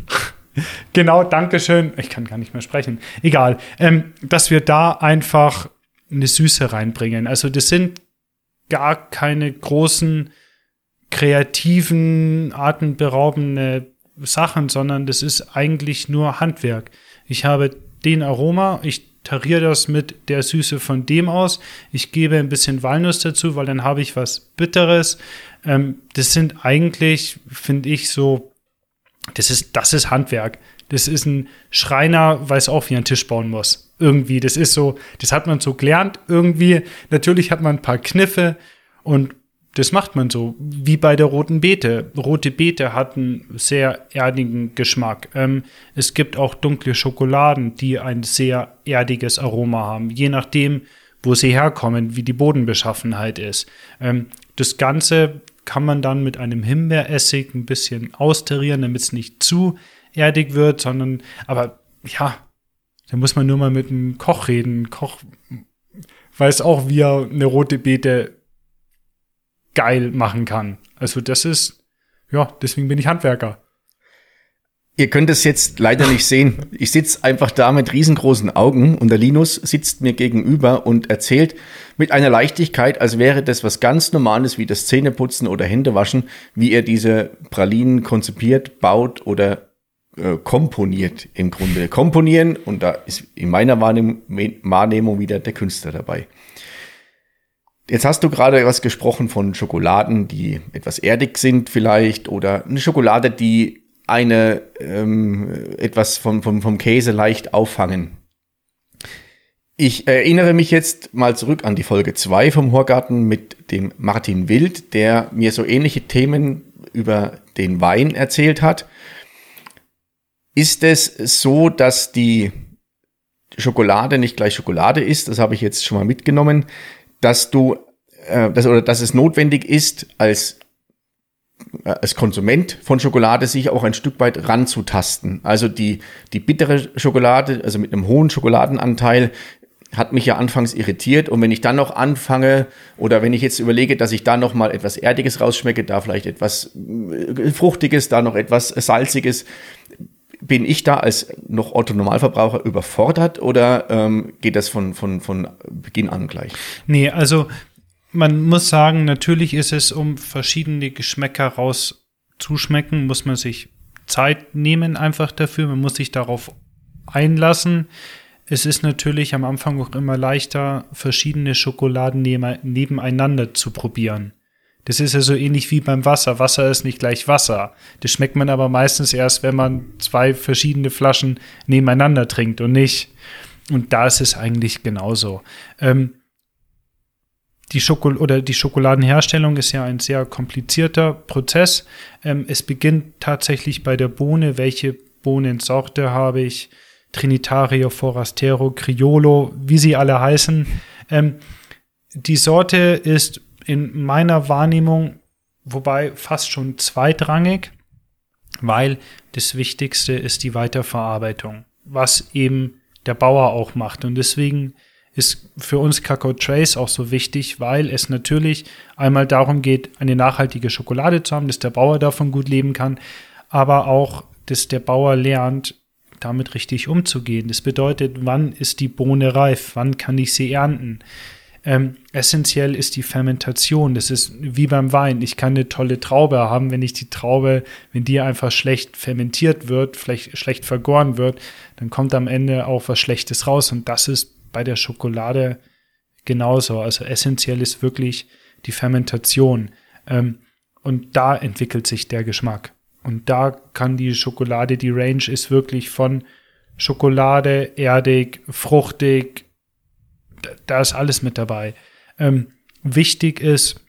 genau, Dankeschön. Ich kann gar nicht mehr sprechen. Egal. Ähm, dass wir da einfach eine Süße reinbringen. Also das sind gar keine großen kreativen, atemberaubende Sachen, sondern das ist eigentlich nur Handwerk. Ich habe den Aroma, ich tariere das mit der Süße von dem aus. Ich gebe ein bisschen Walnuss dazu, weil dann habe ich was Bitteres. Ähm, das sind eigentlich, finde ich, so, das ist, das ist Handwerk. Das ist ein Schreiner, weiß auch, wie er einen Tisch bauen muss irgendwie. Das ist so, das hat man so gelernt irgendwie. Natürlich hat man ein paar Kniffe und das macht man so, wie bei der roten Beete. Rote Beete hat einen sehr erdigen Geschmack. Ähm, es gibt auch dunkle Schokoladen, die ein sehr erdiges Aroma haben, je nachdem, wo sie herkommen, wie die Bodenbeschaffenheit ist. Ähm, das Ganze kann man dann mit einem Himbeeressig ein bisschen austarieren, damit es nicht zu erdig wird, sondern, aber ja, da muss man nur mal mit einem Koch reden. Koch weiß auch, wie er eine rote Beete geil machen kann. Also das ist, ja, deswegen bin ich Handwerker. Ihr könnt es jetzt leider nicht sehen. Ich sitze einfach da mit riesengroßen Augen und der Linus sitzt mir gegenüber und erzählt mit einer Leichtigkeit, als wäre das was ganz Normales wie das Zähneputzen oder Händewaschen, wie er diese Pralinen konzipiert, baut oder äh, komponiert im Grunde. Komponieren und da ist in meiner Wahrnehmung wieder der Künstler dabei. Jetzt hast du gerade was gesprochen von Schokoladen, die etwas erdig sind vielleicht oder eine Schokolade, die eine ähm, etwas vom, vom, vom Käse leicht auffangen. Ich erinnere mich jetzt mal zurück an die Folge 2 vom Horgarten mit dem Martin Wild, der mir so ähnliche Themen über den Wein erzählt hat. Ist es so, dass die Schokolade nicht gleich Schokolade ist? Das habe ich jetzt schon mal mitgenommen, dass du äh, dass, oder dass es notwendig ist, als äh, als Konsument von Schokolade sich auch ein Stück weit ranzutasten. Also die, die bittere Schokolade, also mit einem hohen Schokoladenanteil, hat mich ja anfangs irritiert und wenn ich dann noch anfange oder wenn ich jetzt überlege, dass ich da noch mal etwas erdiges rausschmecke, da vielleicht etwas äh, fruchtiges, da noch etwas salziges, bin ich da als noch Otto Normalverbraucher überfordert oder ähm, geht das von von von Beginn an gleich? Nee, also man muss sagen, natürlich ist es, um verschiedene Geschmäcker rauszuschmecken, muss man sich Zeit nehmen einfach dafür. Man muss sich darauf einlassen. Es ist natürlich am Anfang auch immer leichter, verschiedene Schokoladen nebeneinander zu probieren. Das ist ja so ähnlich wie beim Wasser. Wasser ist nicht gleich Wasser. Das schmeckt man aber meistens erst, wenn man zwei verschiedene Flaschen nebeneinander trinkt und nicht. Und da ist es eigentlich genauso. Ähm, die Schokol oder die Schokoladenherstellung ist ja ein sehr komplizierter Prozess. Ähm, es beginnt tatsächlich bei der Bohne. Welche Bohnensorte habe ich? Trinitario, Forastero, Criollo, wie sie alle heißen. Ähm, die Sorte ist in meiner Wahrnehmung, wobei fast schon zweitrangig, weil das Wichtigste ist die Weiterverarbeitung, was eben der Bauer auch macht. Und deswegen ist für uns Kakao Trace auch so wichtig, weil es natürlich einmal darum geht, eine nachhaltige Schokolade zu haben, dass der Bauer davon gut leben kann, aber auch, dass der Bauer lernt, damit richtig umzugehen. Das bedeutet, wann ist die Bohne reif? Wann kann ich sie ernten? Ähm, essentiell ist die Fermentation. Das ist wie beim Wein. Ich kann eine tolle Traube haben, wenn ich die Traube, wenn die einfach schlecht fermentiert wird, vielleicht schlecht vergoren wird, dann kommt am Ende auch was Schlechtes raus. Und das ist bei der Schokolade genauso. Also essentiell ist wirklich die Fermentation. Ähm, und da entwickelt sich der Geschmack. Und da kann die Schokolade, die Range ist wirklich von Schokolade, erdig, fruchtig, da ist alles mit dabei. Ähm, wichtig ist,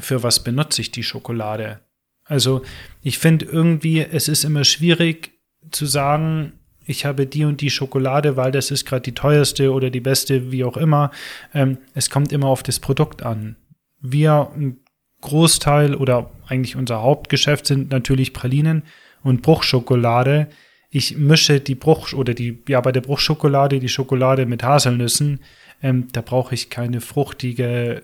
für was benutze ich die Schokolade? Also ich finde irgendwie, es ist immer schwierig zu sagen, ich habe die und die Schokolade, weil das ist gerade die teuerste oder die beste, wie auch immer. Ähm, es kommt immer auf das Produkt an. Wir, ein Großteil oder eigentlich unser Hauptgeschäft sind natürlich Pralinen und Bruchschokolade. Ich mische die Bruch oder die, ja, bei der Bruchschokolade die Schokolade mit Haselnüssen. Ähm, da brauche ich keine fruchtige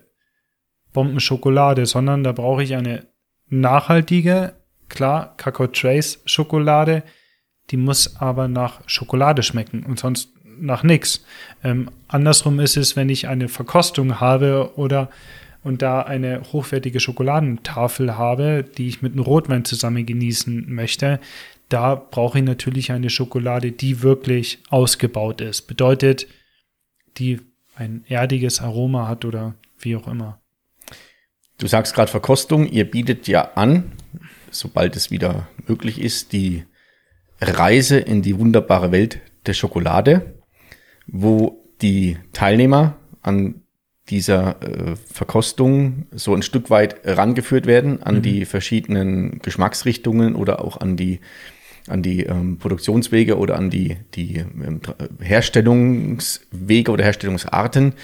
Bombenschokolade, sondern da brauche ich eine nachhaltige, klar, Kakao Trace Schokolade, die muss aber nach Schokolade schmecken und sonst nach nichts. Ähm, andersrum ist es, wenn ich eine Verkostung habe oder und da eine hochwertige Schokoladentafel habe, die ich mit einem Rotwein zusammen genießen möchte, da brauche ich natürlich eine Schokolade, die wirklich ausgebaut ist. Bedeutet, die ein erdiges Aroma hat oder wie auch immer. Du sagst gerade Verkostung, ihr bietet ja an, sobald es wieder möglich ist, die Reise in die wunderbare Welt der Schokolade, wo die Teilnehmer an dieser äh, Verkostung so ein Stück weit rangeführt werden an mhm. die verschiedenen Geschmacksrichtungen oder auch an die an die ähm, Produktionswege oder an die die ähm, Herstellungswege oder Herstellungsarten,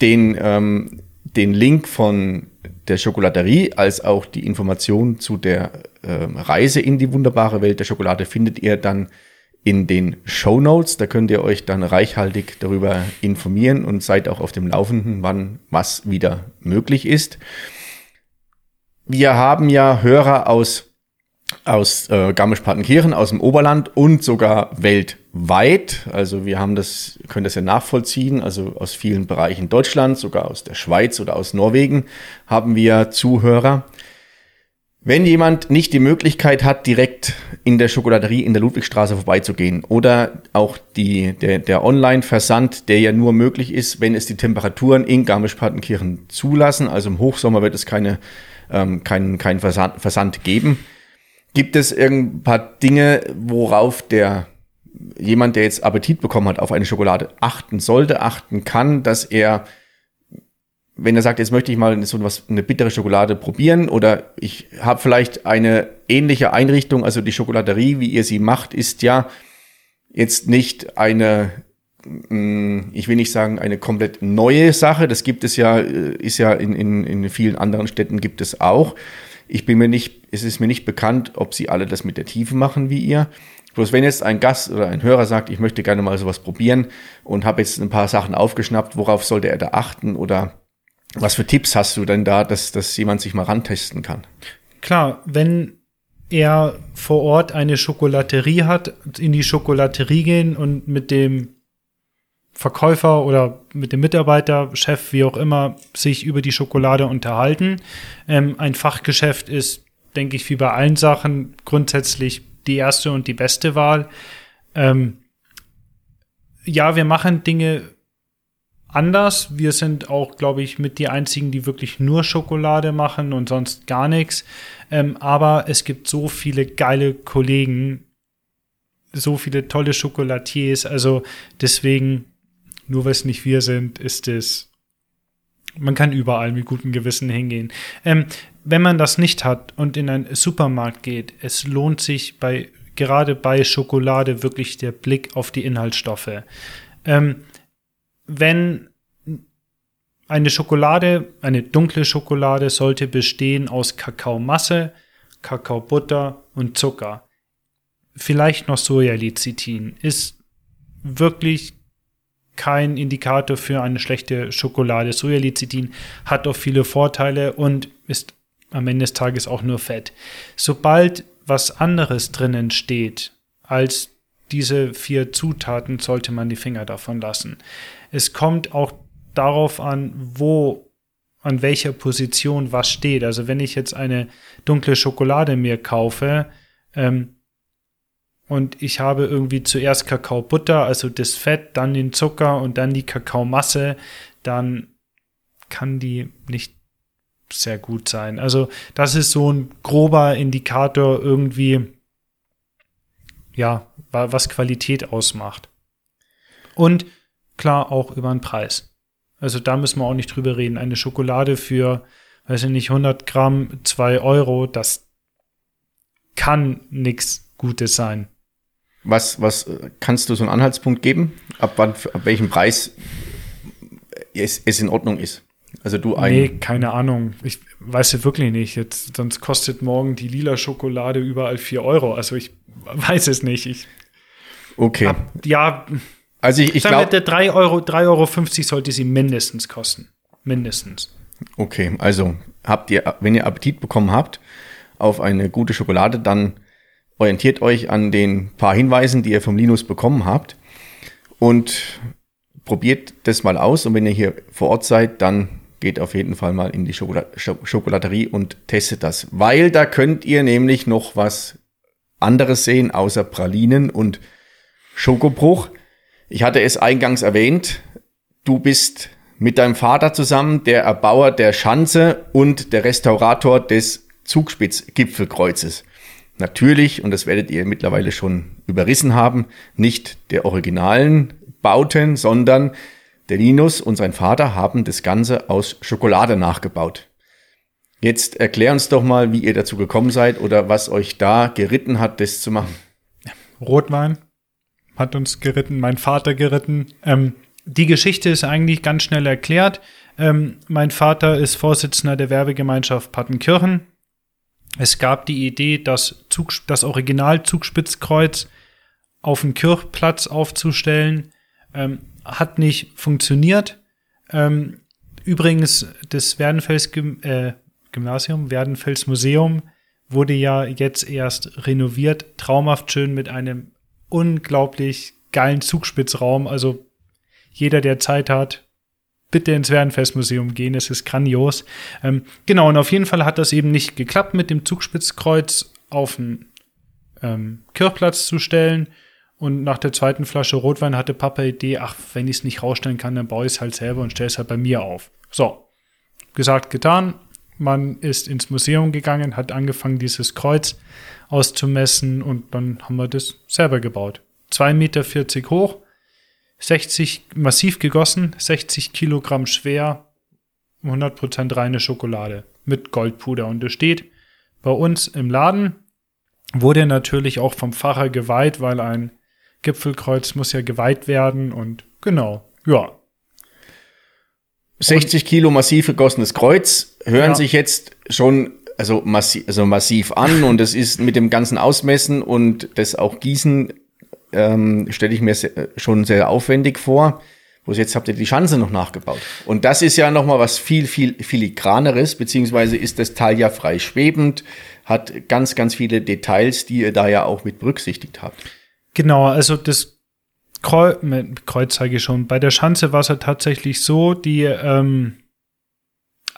den ähm, den Link von der Schokolaterie als auch die Information zu der äh, Reise in die wunderbare Welt der Schokolade findet ihr dann in den Show Notes. Da könnt ihr euch dann reichhaltig darüber informieren und seid auch auf dem Laufenden, wann was wieder möglich ist. Wir haben ja Hörer aus aus äh, Garmisch-Partenkirchen, aus dem Oberland und sogar weltweit. Also wir haben das, können das ja nachvollziehen. Also aus vielen Bereichen Deutschlands, sogar aus der Schweiz oder aus Norwegen haben wir Zuhörer. Wenn jemand nicht die Möglichkeit hat, direkt in der Schokoladerie in der Ludwigstraße vorbeizugehen oder auch die, der, der Online-Versand, der ja nur möglich ist, wenn es die Temperaturen in Garmisch-Partenkirchen zulassen, also im Hochsommer wird es keine, ähm, keinen kein Versand, Versand geben, Gibt es ein paar Dinge, worauf der jemand, der jetzt Appetit bekommen hat auf eine Schokolade, achten sollte, achten kann, dass er, wenn er sagt, jetzt möchte ich mal so was, eine bittere Schokolade probieren oder ich habe vielleicht eine ähnliche Einrichtung, also die Schokolaterie, wie ihr sie macht, ist ja jetzt nicht eine mm, ich will nicht sagen eine komplett neue Sache, das gibt es ja, äh, ist ja in, in, in vielen anderen Städten gibt es auch. Ich bin mir nicht, es ist mir nicht bekannt, ob sie alle das mit der Tiefe machen wie ihr. Bloß wenn jetzt ein Gast oder ein Hörer sagt, ich möchte gerne mal sowas probieren und habe jetzt ein paar Sachen aufgeschnappt, worauf sollte er da achten oder was für Tipps hast du denn da, dass, dass jemand sich mal rantesten kann? Klar, wenn er vor Ort eine Schokolaterie hat, in die Schokolaterie gehen und mit dem Verkäufer oder mit dem Mitarbeiter, Chef, wie auch immer, sich über die Schokolade unterhalten. Ähm, ein Fachgeschäft ist, denke ich, wie bei allen Sachen grundsätzlich die erste und die beste Wahl. Ähm, ja, wir machen Dinge anders. Wir sind auch, glaube ich, mit die einzigen, die wirklich nur Schokolade machen und sonst gar nichts. Ähm, aber es gibt so viele geile Kollegen, so viele tolle Schokolatiers. Also deswegen nur weil es nicht wir sind, ist es. Man kann überall mit gutem Gewissen hingehen. Ähm, wenn man das nicht hat und in einen Supermarkt geht, es lohnt sich bei gerade bei Schokolade wirklich der Blick auf die Inhaltsstoffe. Ähm, wenn eine Schokolade, eine dunkle Schokolade sollte bestehen aus Kakaomasse, Kakaobutter und Zucker. Vielleicht noch Sojalecithin. Ist wirklich kein Indikator für eine schlechte Schokolade. Sojalecithin hat auch viele Vorteile und ist am Ende des Tages auch nur Fett. Sobald was anderes drinnen steht als diese vier Zutaten, sollte man die Finger davon lassen. Es kommt auch darauf an, wo, an welcher Position was steht. Also wenn ich jetzt eine dunkle Schokolade mir kaufe, ähm, und ich habe irgendwie zuerst Kakaobutter, also das Fett, dann den Zucker und dann die Kakaomasse, dann kann die nicht sehr gut sein. Also das ist so ein grober Indikator irgendwie, ja, was Qualität ausmacht. Und klar auch über den Preis. Also da müssen wir auch nicht drüber reden. Eine Schokolade für, weiß ich nicht, 100 Gramm, 2 Euro, das kann nichts Gutes sein. Was, was kannst du so einen Anhaltspunkt geben, ab wann, ab welchem Preis es, es in Ordnung ist? Also du ein. Nee, keine Ahnung. Ich weiß es wirklich nicht. Jetzt, sonst kostet morgen die lila Schokolade überall 4 Euro. Also ich weiß es nicht. Ich okay. Hab, ja. Also ich, ich glaube. 3 Euro, 3,50 Euro sollte sie mindestens kosten. Mindestens. Okay, also habt ihr, wenn ihr Appetit bekommen habt auf eine gute Schokolade, dann orientiert euch an den paar Hinweisen, die ihr vom Linus bekommen habt und probiert das mal aus. Und wenn ihr hier vor Ort seid, dann geht auf jeden Fall mal in die Schokolad Schokolaterie und testet das, weil da könnt ihr nämlich noch was anderes sehen, außer Pralinen und Schokobruch. Ich hatte es eingangs erwähnt, du bist mit deinem Vater zusammen der Erbauer der Schanze und der Restaurator des Zugspitzgipfelkreuzes. Natürlich, und das werdet ihr mittlerweile schon überrissen haben, nicht der originalen Bauten, sondern der Linus und sein Vater haben das Ganze aus Schokolade nachgebaut. Jetzt erklär uns doch mal, wie ihr dazu gekommen seid oder was euch da geritten hat, das zu machen. Rotwein hat uns geritten, mein Vater geritten. Ähm, die Geschichte ist eigentlich ganz schnell erklärt. Ähm, mein Vater ist Vorsitzender der Werbegemeinschaft Pattenkirchen es gab die Idee, das, Zug, das Original-Zugspitzkreuz auf dem Kirchplatz aufzustellen. Ähm, hat nicht funktioniert. Ähm, übrigens, das Werdenfels äh, Gymnasium, Werdenfels Museum wurde ja jetzt erst renoviert. Traumhaft schön mit einem unglaublich geilen Zugspitzraum. Also jeder, der Zeit hat, bitte ins Werdenfestmuseum gehen, es ist grandios. Ähm, genau, und auf jeden Fall hat das eben nicht geklappt, mit dem Zugspitzkreuz auf den ähm, Kirchplatz zu stellen. Und nach der zweiten Flasche Rotwein hatte Papa Idee, ach, wenn ich es nicht rausstellen kann, dann baue ich es halt selber und stelle es halt bei mir auf. So, gesagt, getan. Man ist ins Museum gegangen, hat angefangen, dieses Kreuz auszumessen und dann haben wir das selber gebaut. 2,40 Meter hoch, 60 massiv gegossen, 60 Kilogramm schwer, 100% reine Schokolade mit Goldpuder. Und es steht bei uns im Laden, wurde natürlich auch vom Pfarrer geweiht, weil ein Gipfelkreuz muss ja geweiht werden und genau, ja. 60 Kilo massiv gegossenes Kreuz hören Ja. sich jetzt schon also massiv, also massiv an und es ist mit dem ganzen Ausmessen und das auch Gießen ähm, stelle ich mir schon sehr aufwendig vor. Bloß jetzt habt ihr die Schanze noch nachgebaut. Und das ist ja nochmal was viel, viel filigraneres, beziehungsweise ist das Teil ja frei schwebend, hat ganz, ganz viele Details, die ihr da ja auch mit berücksichtigt habt. Genau, also das Kreu mit Kreuz zeige ich schon. Bei der Schanze war es ja tatsächlich so, die ähm,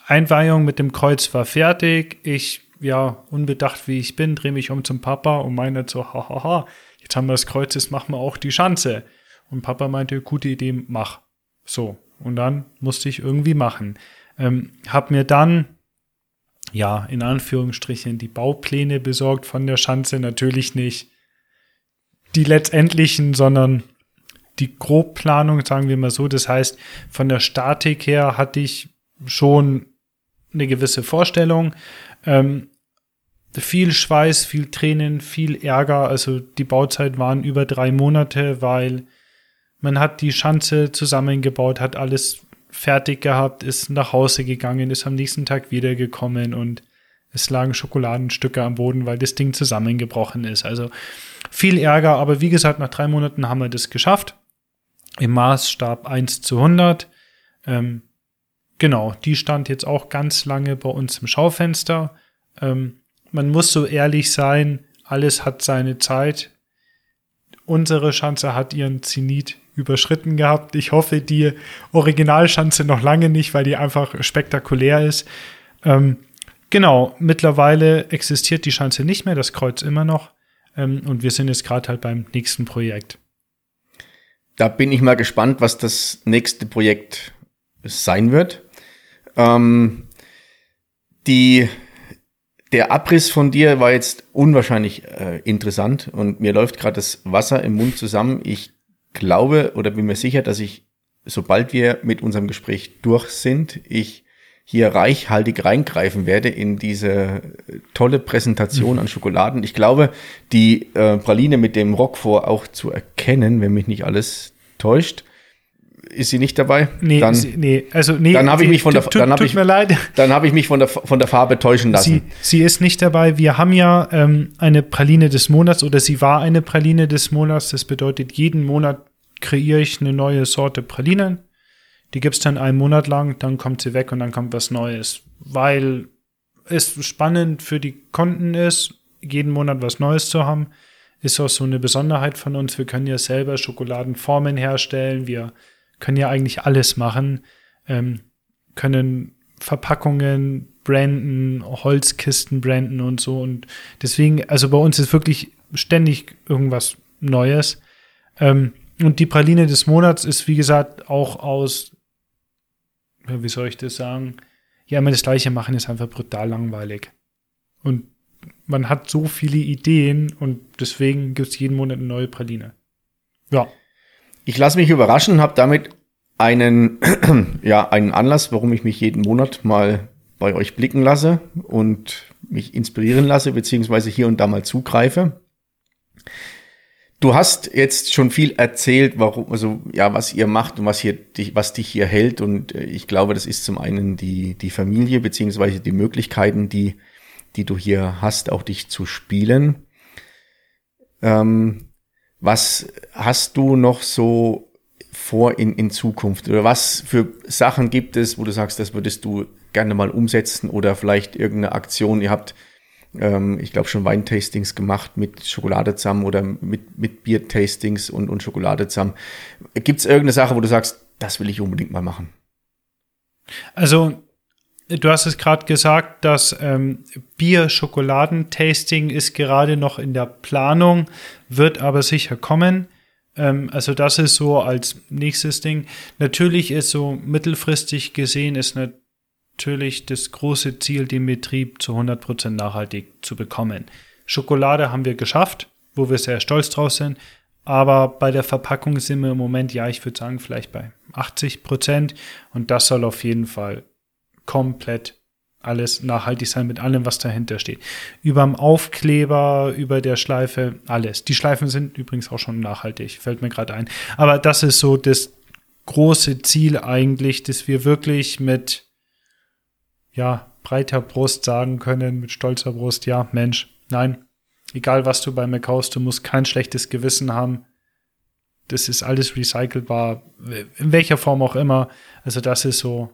Einweihung mit dem Kreuz war fertig. Ich, ja, unbedacht wie ich bin, drehe mich um zum Papa und meine so, hahaha, jetzt haben wir das Kreuz, jetzt machen wir auch die Schanze. Und Papa meinte, gute Idee, mach. So. Und dann musste ich irgendwie machen. Ähm, hab mir dann, ja, in Anführungsstrichen, die Baupläne besorgt von der Schanze. Natürlich nicht die letztendlichen, sondern die Grobplanung, sagen wir mal so. Das heißt, von der Statik her hatte ich schon eine gewisse Vorstellung. Ähm, viel Schweiß, viel Tränen, viel Ärger. Also die Bauzeit waren über drei Monate, weil man hat die Schanze zusammengebaut, hat alles fertig gehabt, ist nach Hause gegangen, ist am nächsten Tag wiedergekommen und es lagen Schokoladenstücke am Boden, weil das Ding zusammengebrochen ist. Also viel Ärger, aber wie gesagt, nach drei Monaten haben wir das geschafft. Im Maßstab 1 zu 100. Ähm, genau, die stand jetzt auch ganz lange bei uns im Schaufenster. Ähm, man muss so ehrlich sein, alles hat seine Zeit. Unsere Schanze hat ihren Zenit überschritten gehabt. Ich hoffe, die Originalschanze noch lange nicht, weil die einfach spektakulär ist. Ähm, genau, mittlerweile existiert die Schanze nicht mehr, das Kreuz immer noch. Ähm, und wir sind jetzt gerade halt beim nächsten Projekt. Da bin ich mal gespannt, was das nächste Projekt sein wird. Ähm, die, der Abriss von dir war jetzt unwahrscheinlich äh, interessant und mir läuft gerade das Wasser im Mund zusammen. Ich glaube oder bin mir sicher, dass ich, sobald wir mit unserem Gespräch durch sind, ich hier reichhaltig reingreifen werde in diese äh, tolle Präsentation an Schokoladen. Ich glaube, die äh, Praline mit dem Roquefort auch zu erkennen, wenn mich nicht alles täuscht. Ist sie nicht dabei? Nee, dann, sie, nee, also nee. dann habe ich mich von der- tut, dann hab tut ich- mir leid. dann habe ich mich von der, von der Farbe täuschen lassen. Sie, sie ist nicht dabei. Wir haben ja ähm, eine Praline des Monats oder sie war eine Praline des Monats. Das bedeutet, jeden Monat kreiere ich eine neue Sorte Pralinen. Die gibt's dann einen Monat lang, dann kommt sie weg und dann kommt was Neues. Weil es spannend für die Kunden ist, jeden Monat was Neues zu haben. Ist auch so eine Besonderheit von uns. Wir können ja selber Schokoladenformen herstellen. Wir können ja eigentlich alles machen. Ähm, können Verpackungen branden, Holzkisten branden und so. Und deswegen, also bei uns ist wirklich ständig irgendwas Neues. Ähm, und die Praline des Monats ist, wie gesagt, auch aus, wie soll ich das sagen? Ja, immer das Gleiche machen ist einfach brutal langweilig. Und man hat so viele Ideen und deswegen gibt es jeden Monat eine neue Praline. Ja. Ich lasse mich überraschen, habe damit einen, ja, einen Anlass, warum ich mich jeden Monat mal bei euch blicken lasse und mich inspirieren lasse, beziehungsweise hier und da mal zugreife. Du hast jetzt schon viel erzählt, warum, also ja, was ihr macht und was hier dich, was dich hier hält. Und äh, ich glaube, das ist zum einen die, die Familie, beziehungsweise die Möglichkeiten, die, die du hier hast, auch dich zu spielen. Ähm, was hast du noch so vor in, in Zukunft? Oder was für Sachen gibt es, wo du sagst, das würdest du gerne mal umsetzen oder vielleicht irgendeine Aktion? Ihr habt, ähm, ich glaube, schon Weintastings gemacht mit Schokolade zusammen oder mit, mit Biertastings und, und Schokolade zusammen. Gibt es irgendeine Sache, wo du sagst, das will ich unbedingt mal machen? Also, du hast es gerade gesagt, das ähm, Bier-Schokoladen-Tasting ist gerade noch in der Planung, wird aber sicher kommen. Ähm, also, das ist so als nächstes Ding. Natürlich ist so mittelfristig gesehen, ist natürlich das große Ziel, den Betrieb zu 100% nachhaltig zu bekommen. Schokolade haben wir geschafft, wo wir sehr stolz drauf sind. Aber bei der Verpackung sind wir im Moment, ja, ich würde sagen, vielleicht bei 80 Prozent. Und das soll auf jeden Fall komplett alles nachhaltig sein mit allem, was dahinter steht. Überm Aufkleber, über der Schleife, alles. Die Schleifen sind übrigens auch schon nachhaltig, fällt mir gerade ein. Aber das ist so das große Ziel eigentlich, dass wir wirklich mit, ja, breiter Brust sagen können, mit stolzer Brust, ja, Mensch, nein, egal was du bei mir kaufst, du musst kein schlechtes Gewissen haben. Das ist alles recycelbar, in welcher Form auch immer. Also das ist so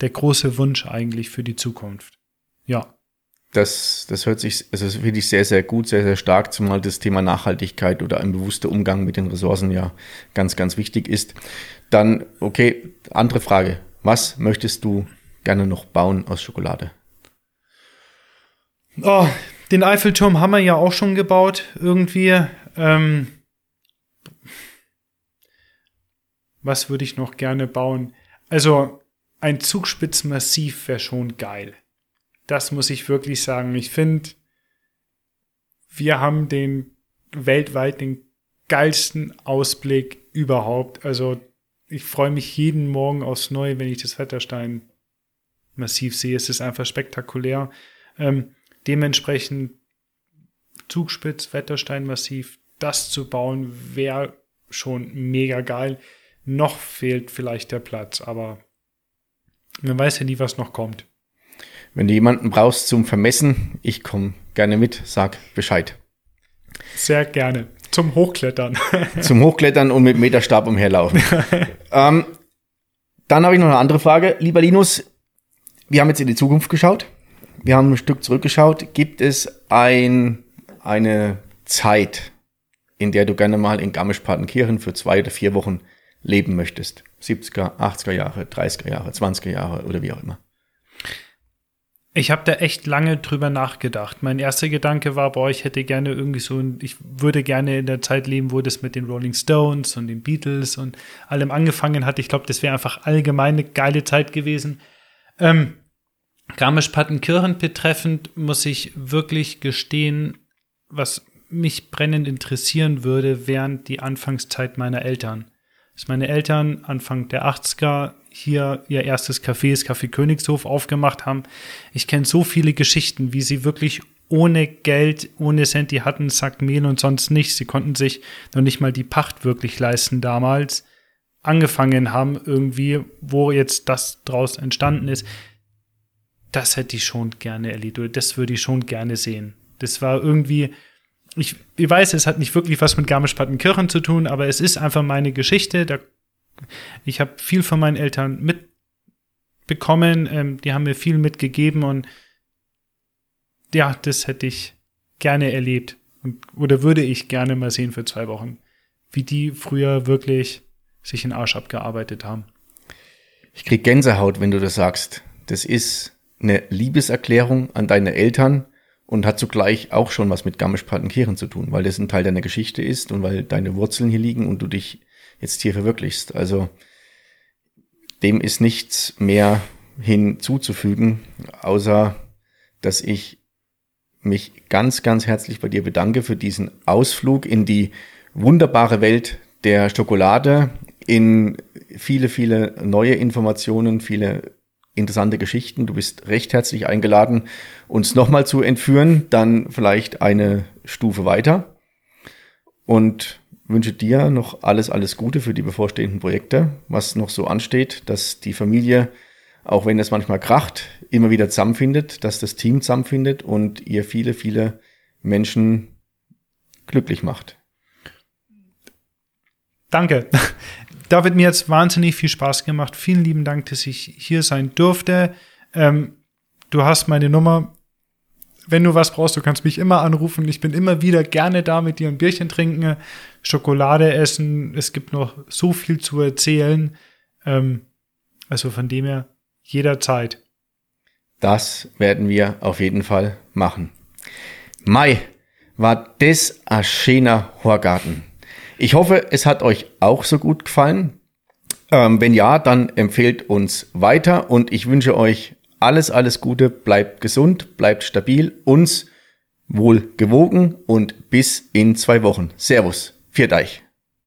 der große Wunsch eigentlich für die Zukunft. Ja. Das, das hört sich, also das finde ich sehr, sehr gut, sehr, sehr stark, zumal das Thema Nachhaltigkeit oder ein bewusster Umgang mit den Ressourcen ja ganz, ganz wichtig ist. Dann, okay, andere Frage. Was möchtest du gerne noch bauen aus Schokolade? Oh, den Eiffelturm haben wir ja auch schon gebaut, irgendwie. Ähm, was würde ich noch gerne bauen? Also, ein Zugspitzmassiv wäre schon geil. Das muss ich wirklich sagen. Ich finde, wir haben den weltweit den geilsten Ausblick überhaupt. Also ich freue mich jeden Morgen aufs Neue, wenn ich das Wetterstein massiv sehe. Es ist einfach spektakulär. Ähm, dementsprechend Zugspitz, Wetterstein massiv, das zu bauen, wäre schon mega geil. Noch fehlt vielleicht der Platz, aber man weiß ja nie, was noch kommt. Wenn du jemanden brauchst zum Vermessen, ich komme gerne mit, sag Bescheid. Sehr gerne. Zum Hochklettern. zum Hochklettern und mit Meterstab umherlaufen. ähm, dann habe ich noch eine andere Frage. Lieber Linus, wir haben jetzt in die Zukunft geschaut. Wir haben ein Stück zurückgeschaut. Gibt es ein, eine Zeit, in der du gerne mal in Garmisch-Partenkirchen für zwei oder vier Wochen leben möchtest? 70er, 80er Jahre, 30er Jahre, 20er Jahre oder wie auch immer. Ich habe da echt lange drüber nachgedacht. Mein erster Gedanke war, boah, ich hätte gerne irgendwie so, ich würde gerne in der Zeit leben, wo das mit den Rolling Stones und den Beatles und allem angefangen hat. Ich glaube, das wäre einfach allgemein eine geile Zeit gewesen. Ähm, Garmisch-Partenkirchen betreffend muss ich wirklich gestehen, was mich brennend interessieren würde, während die Anfangszeit meiner Eltern dass meine Eltern Anfang der 80er hier ihr erstes Café, das Café Königshof, aufgemacht haben. Ich kenne so viele Geschichten, wie sie wirklich ohne Geld, ohne Cent, die hatten Sack Mehl und sonst nichts. Sie konnten sich noch nicht mal die Pacht wirklich leisten damals. Angefangen haben irgendwie, wo jetzt das draus entstanden ist. Das hätte ich schon gerne erlebt. Das würde ich schon gerne sehen. Das war irgendwie, ich, ich weiß, es hat nicht wirklich was mit Garmisch-Partenkirchen zu tun, aber es ist einfach meine Geschichte. Da, ich habe viel von meinen Eltern mitbekommen, ähm, die haben mir viel mitgegeben und ja, das hätte ich gerne erlebt und, oder würde ich gerne mal sehen für zwei Wochen, wie die früher wirklich sich in Arsch abgearbeitet haben. Ich krieg Gänsehaut, wenn du das sagst. Das ist eine Liebeserklärung an deine Eltern und hat zugleich auch schon was mit Garmisch-Partenkirchen zu tun, weil das ein Teil deiner Geschichte ist und weil deine Wurzeln hier liegen und du dich jetzt hier verwirklichst. Also dem ist nichts mehr hinzuzufügen, außer dass ich mich ganz, ganz herzlich bei dir bedanke für diesen Ausflug in die wunderbare Welt der Schokolade, in viele, viele neue Informationen, viele interessante Geschichten. Du bist recht herzlich eingeladen, uns nochmal zu entführen, dann vielleicht eine Stufe weiter. Und wünsche dir noch alles, alles Gute für die bevorstehenden Projekte, was noch so ansteht, dass die Familie, auch wenn es manchmal kracht, immer wieder zusammenfindet, dass das Team zusammenfindet und ihr viele, viele Menschen glücklich macht. Danke. David, mir jetzt wahnsinnig viel Spaß gemacht. Vielen lieben Dank, dass ich hier sein durfte. Ähm, du hast meine Nummer. Wenn du was brauchst, du kannst mich immer anrufen. Ich bin immer wieder gerne da mit dir ein Bierchen trinken, Schokolade essen. Es gibt noch so viel zu erzählen. Ähm, also von dem her jederzeit. Das werden wir auf jeden Fall machen. Mai, war das ein schöner Horgarten. Ich hoffe, es hat euch auch so gut gefallen. Ähm, wenn ja, dann empfehlt uns weiter und ich wünsche euch alles, alles Gute. Bleibt gesund, bleibt stabil, uns wohl gewogen und bis in zwei Wochen. Servus. Viert euch.